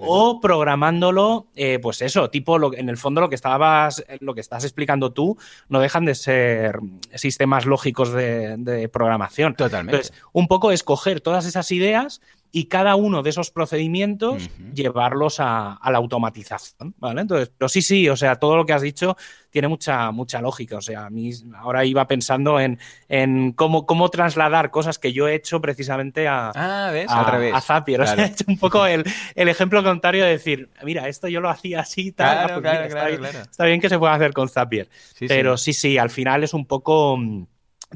o programándolo, eh, pues eso, tipo, lo, en el fondo lo que estabas, lo que estás explicando tú, no dejan de ser sistemas lógicos de, programación. Totalmente. Entonces, un poco escoger todas esas ideas y cada uno de esos procedimientos llevarlos a, la automatización, ¿vale? Entonces, pero sí, sí, o sea, todo lo que has dicho tiene mucha, mucha lógica. O sea, a mí ahora iba pensando en, cómo, cómo trasladar cosas que yo he hecho precisamente a, ah, a, Zapier. O sea, he hecho un poco el, ejemplo contrario de decir, mira, esto yo lo hacía así, tal. Pues está, bien, que se pueda hacer con Zapier. pero sí, sí, al final es un poco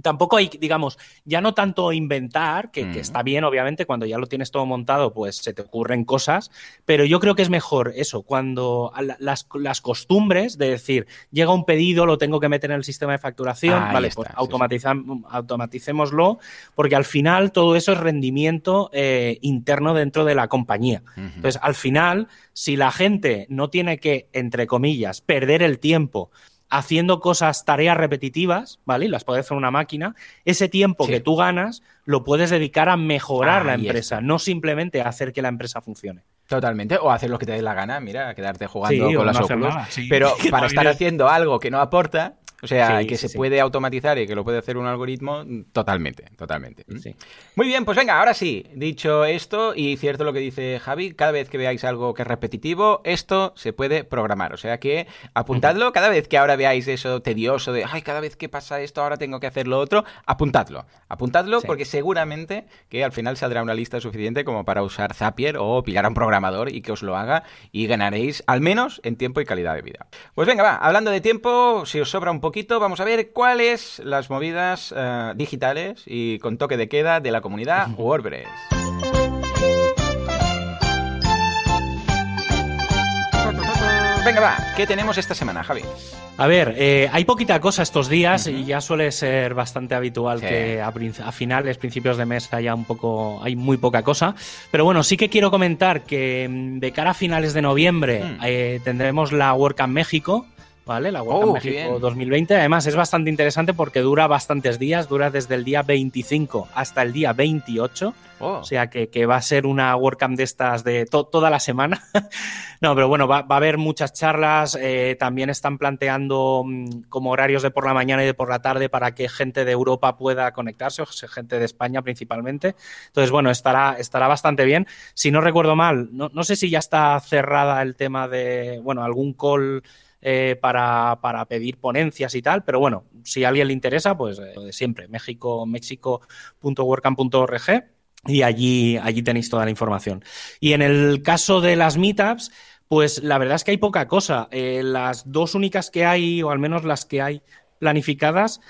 tampoco hay, digamos, ya no tanto inventar, que, está bien, obviamente, cuando ya lo tienes todo montado, pues se te ocurren cosas, pero yo creo que es mejor eso, cuando las, las costumbres de decir, llega un pedido, lo tengo que meter en el sistema de facturación, vale, pues automaticémoslo, porque al final todo eso es rendimiento eh, interno dentro de la compañía. Entonces, al final, si la gente no tiene que, entre comillas, perder el tiempo, haciendo cosas, tareas repetitivas, ¿vale? Y las puede hacer una máquina. Ese tiempo que tú ganas lo puedes dedicar a mejorar la empresa, no simplemente a hacer que la empresa funcione. Totalmente, o hacer lo que te dé la gana, mira, quedarte jugando con las Oculus. Pero para estar haciendo algo que no aporta, o sea, que se puede automatizar y que lo puede hacer un algoritmo, totalmente, totalmente. Muy bien, pues venga, ahora sí, dicho esto, y cierto lo que dice Javi, cada vez que veáis algo que es repetitivo, esto se puede programar. O sea que apuntadlo, cada vez que ahora veáis eso tedioso de, ay, cada vez que pasa esto, ahora tengo que hacer lo otro, apuntadlo. Apuntadlo porque seguramente que al final saldrá una lista suficiente como para usar Zapier o pillar a un programador y que os lo haga y ganaréis al menos en tiempo y calidad de vida. Pues venga, va, hablando de tiempo, si os sobra un poco poquito, vamos a ver cuáles las movidas eh, digitales y con toque de queda de la comunidad WordPress. Venga, va, ¿qué tenemos esta semana, Javi? A ver, eh, hay poquita cosa estos días y ya suele ser bastante habitual que a, finales, principios de mes haya un poco, hay muy poca cosa. Pero bueno, sí que quiero comentar que mm, de cara a finales de noviembre mm. eh, tendremos la WordCamp México ¿vale? La WordCamp oh, México 2020. Además, es bastante interesante porque dura bastantes días, dura desde el día 25 hasta el día 28. O sea que, va a ser una WordCamp de estas de toda la semana. no, pero bueno, va, a haber muchas charlas. Eh, también están planteando mm, como horarios de por la mañana y de por la tarde para que gente de Europa pueda conectarse, o gente de España principalmente. Entonces, bueno, estará, estará bastante bien. Si no recuerdo mal, no, no sé si ya está cerrada el tema de, bueno, algún call eh, para, para, pedir ponencias y tal, pero bueno, si a alguien le interesa, pues eh, de siempre, México, mexico.workcamp.org y allí, allí tenéis toda la información. Y en el caso de las meetups, pues la verdad es que hay poca cosa. Eh, las dos únicas que hay, o al menos las que hay planificadas,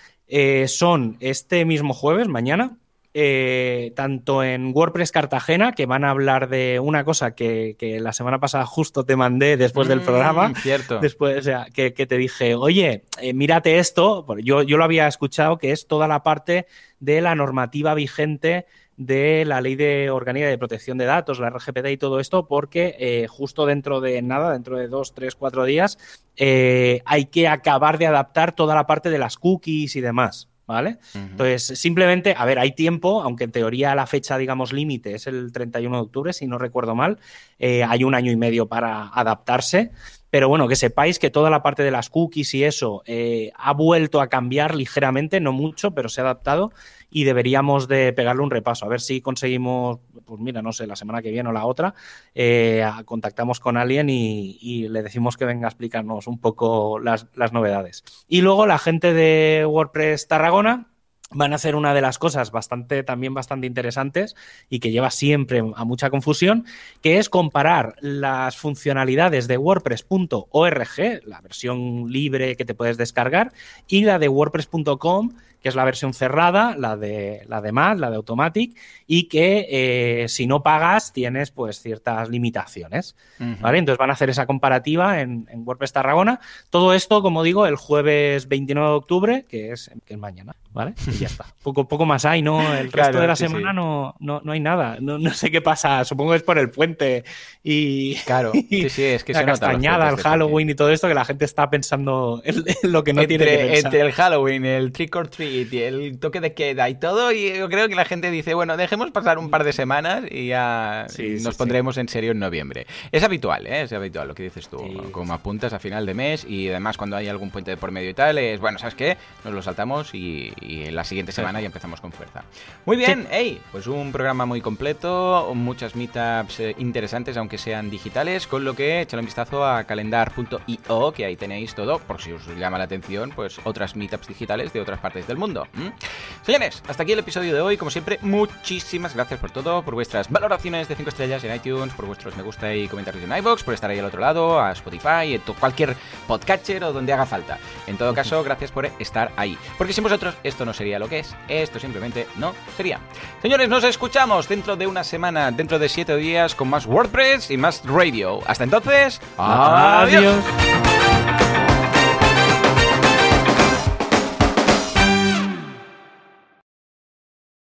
son este mismo jueves, mañana, eh, tanto en WordPress Cartagena, que van a hablar de una cosa que, la semana pasada justo te mandé después del mm, programa. Cierto. Después, o sea, que, te dije, oye, eh, mírate esto. Yo, yo lo había escuchado, que es toda la parte de la normativa vigente de la ley de orgánica de protección de datos, la RGPD y todo esto, porque eh, justo dentro de nada, dentro de dos, tres, cuatro días, hay que acabar de adaptar toda la parte de las cookies y demás. ¿Vale? Entonces, simplemente, a ver, hay tiempo, aunque en teoría la fecha, digamos, límite es el 31 de octubre, si no recuerdo mal, eh, hay un año y medio para adaptarse. Pero bueno, que sepáis que toda la parte de las cookies y eso eh, ha vuelto a cambiar ligeramente, no mucho, pero se ha adaptado y deberíamos de pegarle un repaso. A ver si conseguimos, pues mira, no sé, la semana que viene o la otra, eh, contactamos con alguien y, le decimos que venga a explicarnos un poco las, novedades. Y luego la gente de WordPress Tarragona, van a hacer una de las cosas bastante, también bastante interesantes y que lleva siempre a mucha confusión, que es comparar las funcionalidades de WordPress.org, la versión libre que te puedes descargar, y la de WordPress.com, que es la versión cerrada, la de la de MAD, la de Automatic, y que eh, si no pagas tienes pues ciertas limitaciones. ¿vale? Entonces van a hacer esa comparativa en, WordPress Tarragona. Todo esto, como digo, el jueves 29 de octubre, que es, que es mañana. ¿Vale? Y ya está. Poco, poco más hay, ¿no? El resto de la semana No, no, no, hay nada. No, no, sé qué pasa. Supongo que es por el puente y. Claro, sí, sí, es que la se castañada, el Halloween y todo esto, que la gente está pensando en, lo que no tiene que pensar. Entre el Halloween, el trick or treat y el toque de queda y todo, y yo creo que la gente dice, bueno, dejemos pasar un par de semanas y ya nos pondremos en serio en noviembre. Es habitual, ¿eh? Es habitual lo que dices tú, como apuntas a final de mes y además cuando hay algún puente por medio y tal, es, bueno, ¿sabes qué? Nos lo saltamos y, la siguiente semana ya empezamos con fuerza. Muy bien, hey, pues un programa muy completo, muchas meetups eh, interesantes, aunque sean digitales, con lo que echad un vistazo a calendar.io, que ahí tenéis todo, por si os llama la atención, pues otras meetups digitales de otras partes del mundo. Señores, hasta aquí el episodio de hoy. Como siempre, muchísimas gracias por todo, por vuestras valoraciones de 5 estrellas en iTunes, por vuestros me gusta y comentarios en iVoox, por estar ahí al otro lado, a Spotify, en cualquier podcatcher o donde haga falta. En todo caso, gracias por estar ahí. Porque sin vosotros esto no sería lo que es, esto simplemente no sería. Señores, nos escuchamos dentro de una semana, dentro de 7 días, con más WordPress y más radio. Hasta entonces, adiós.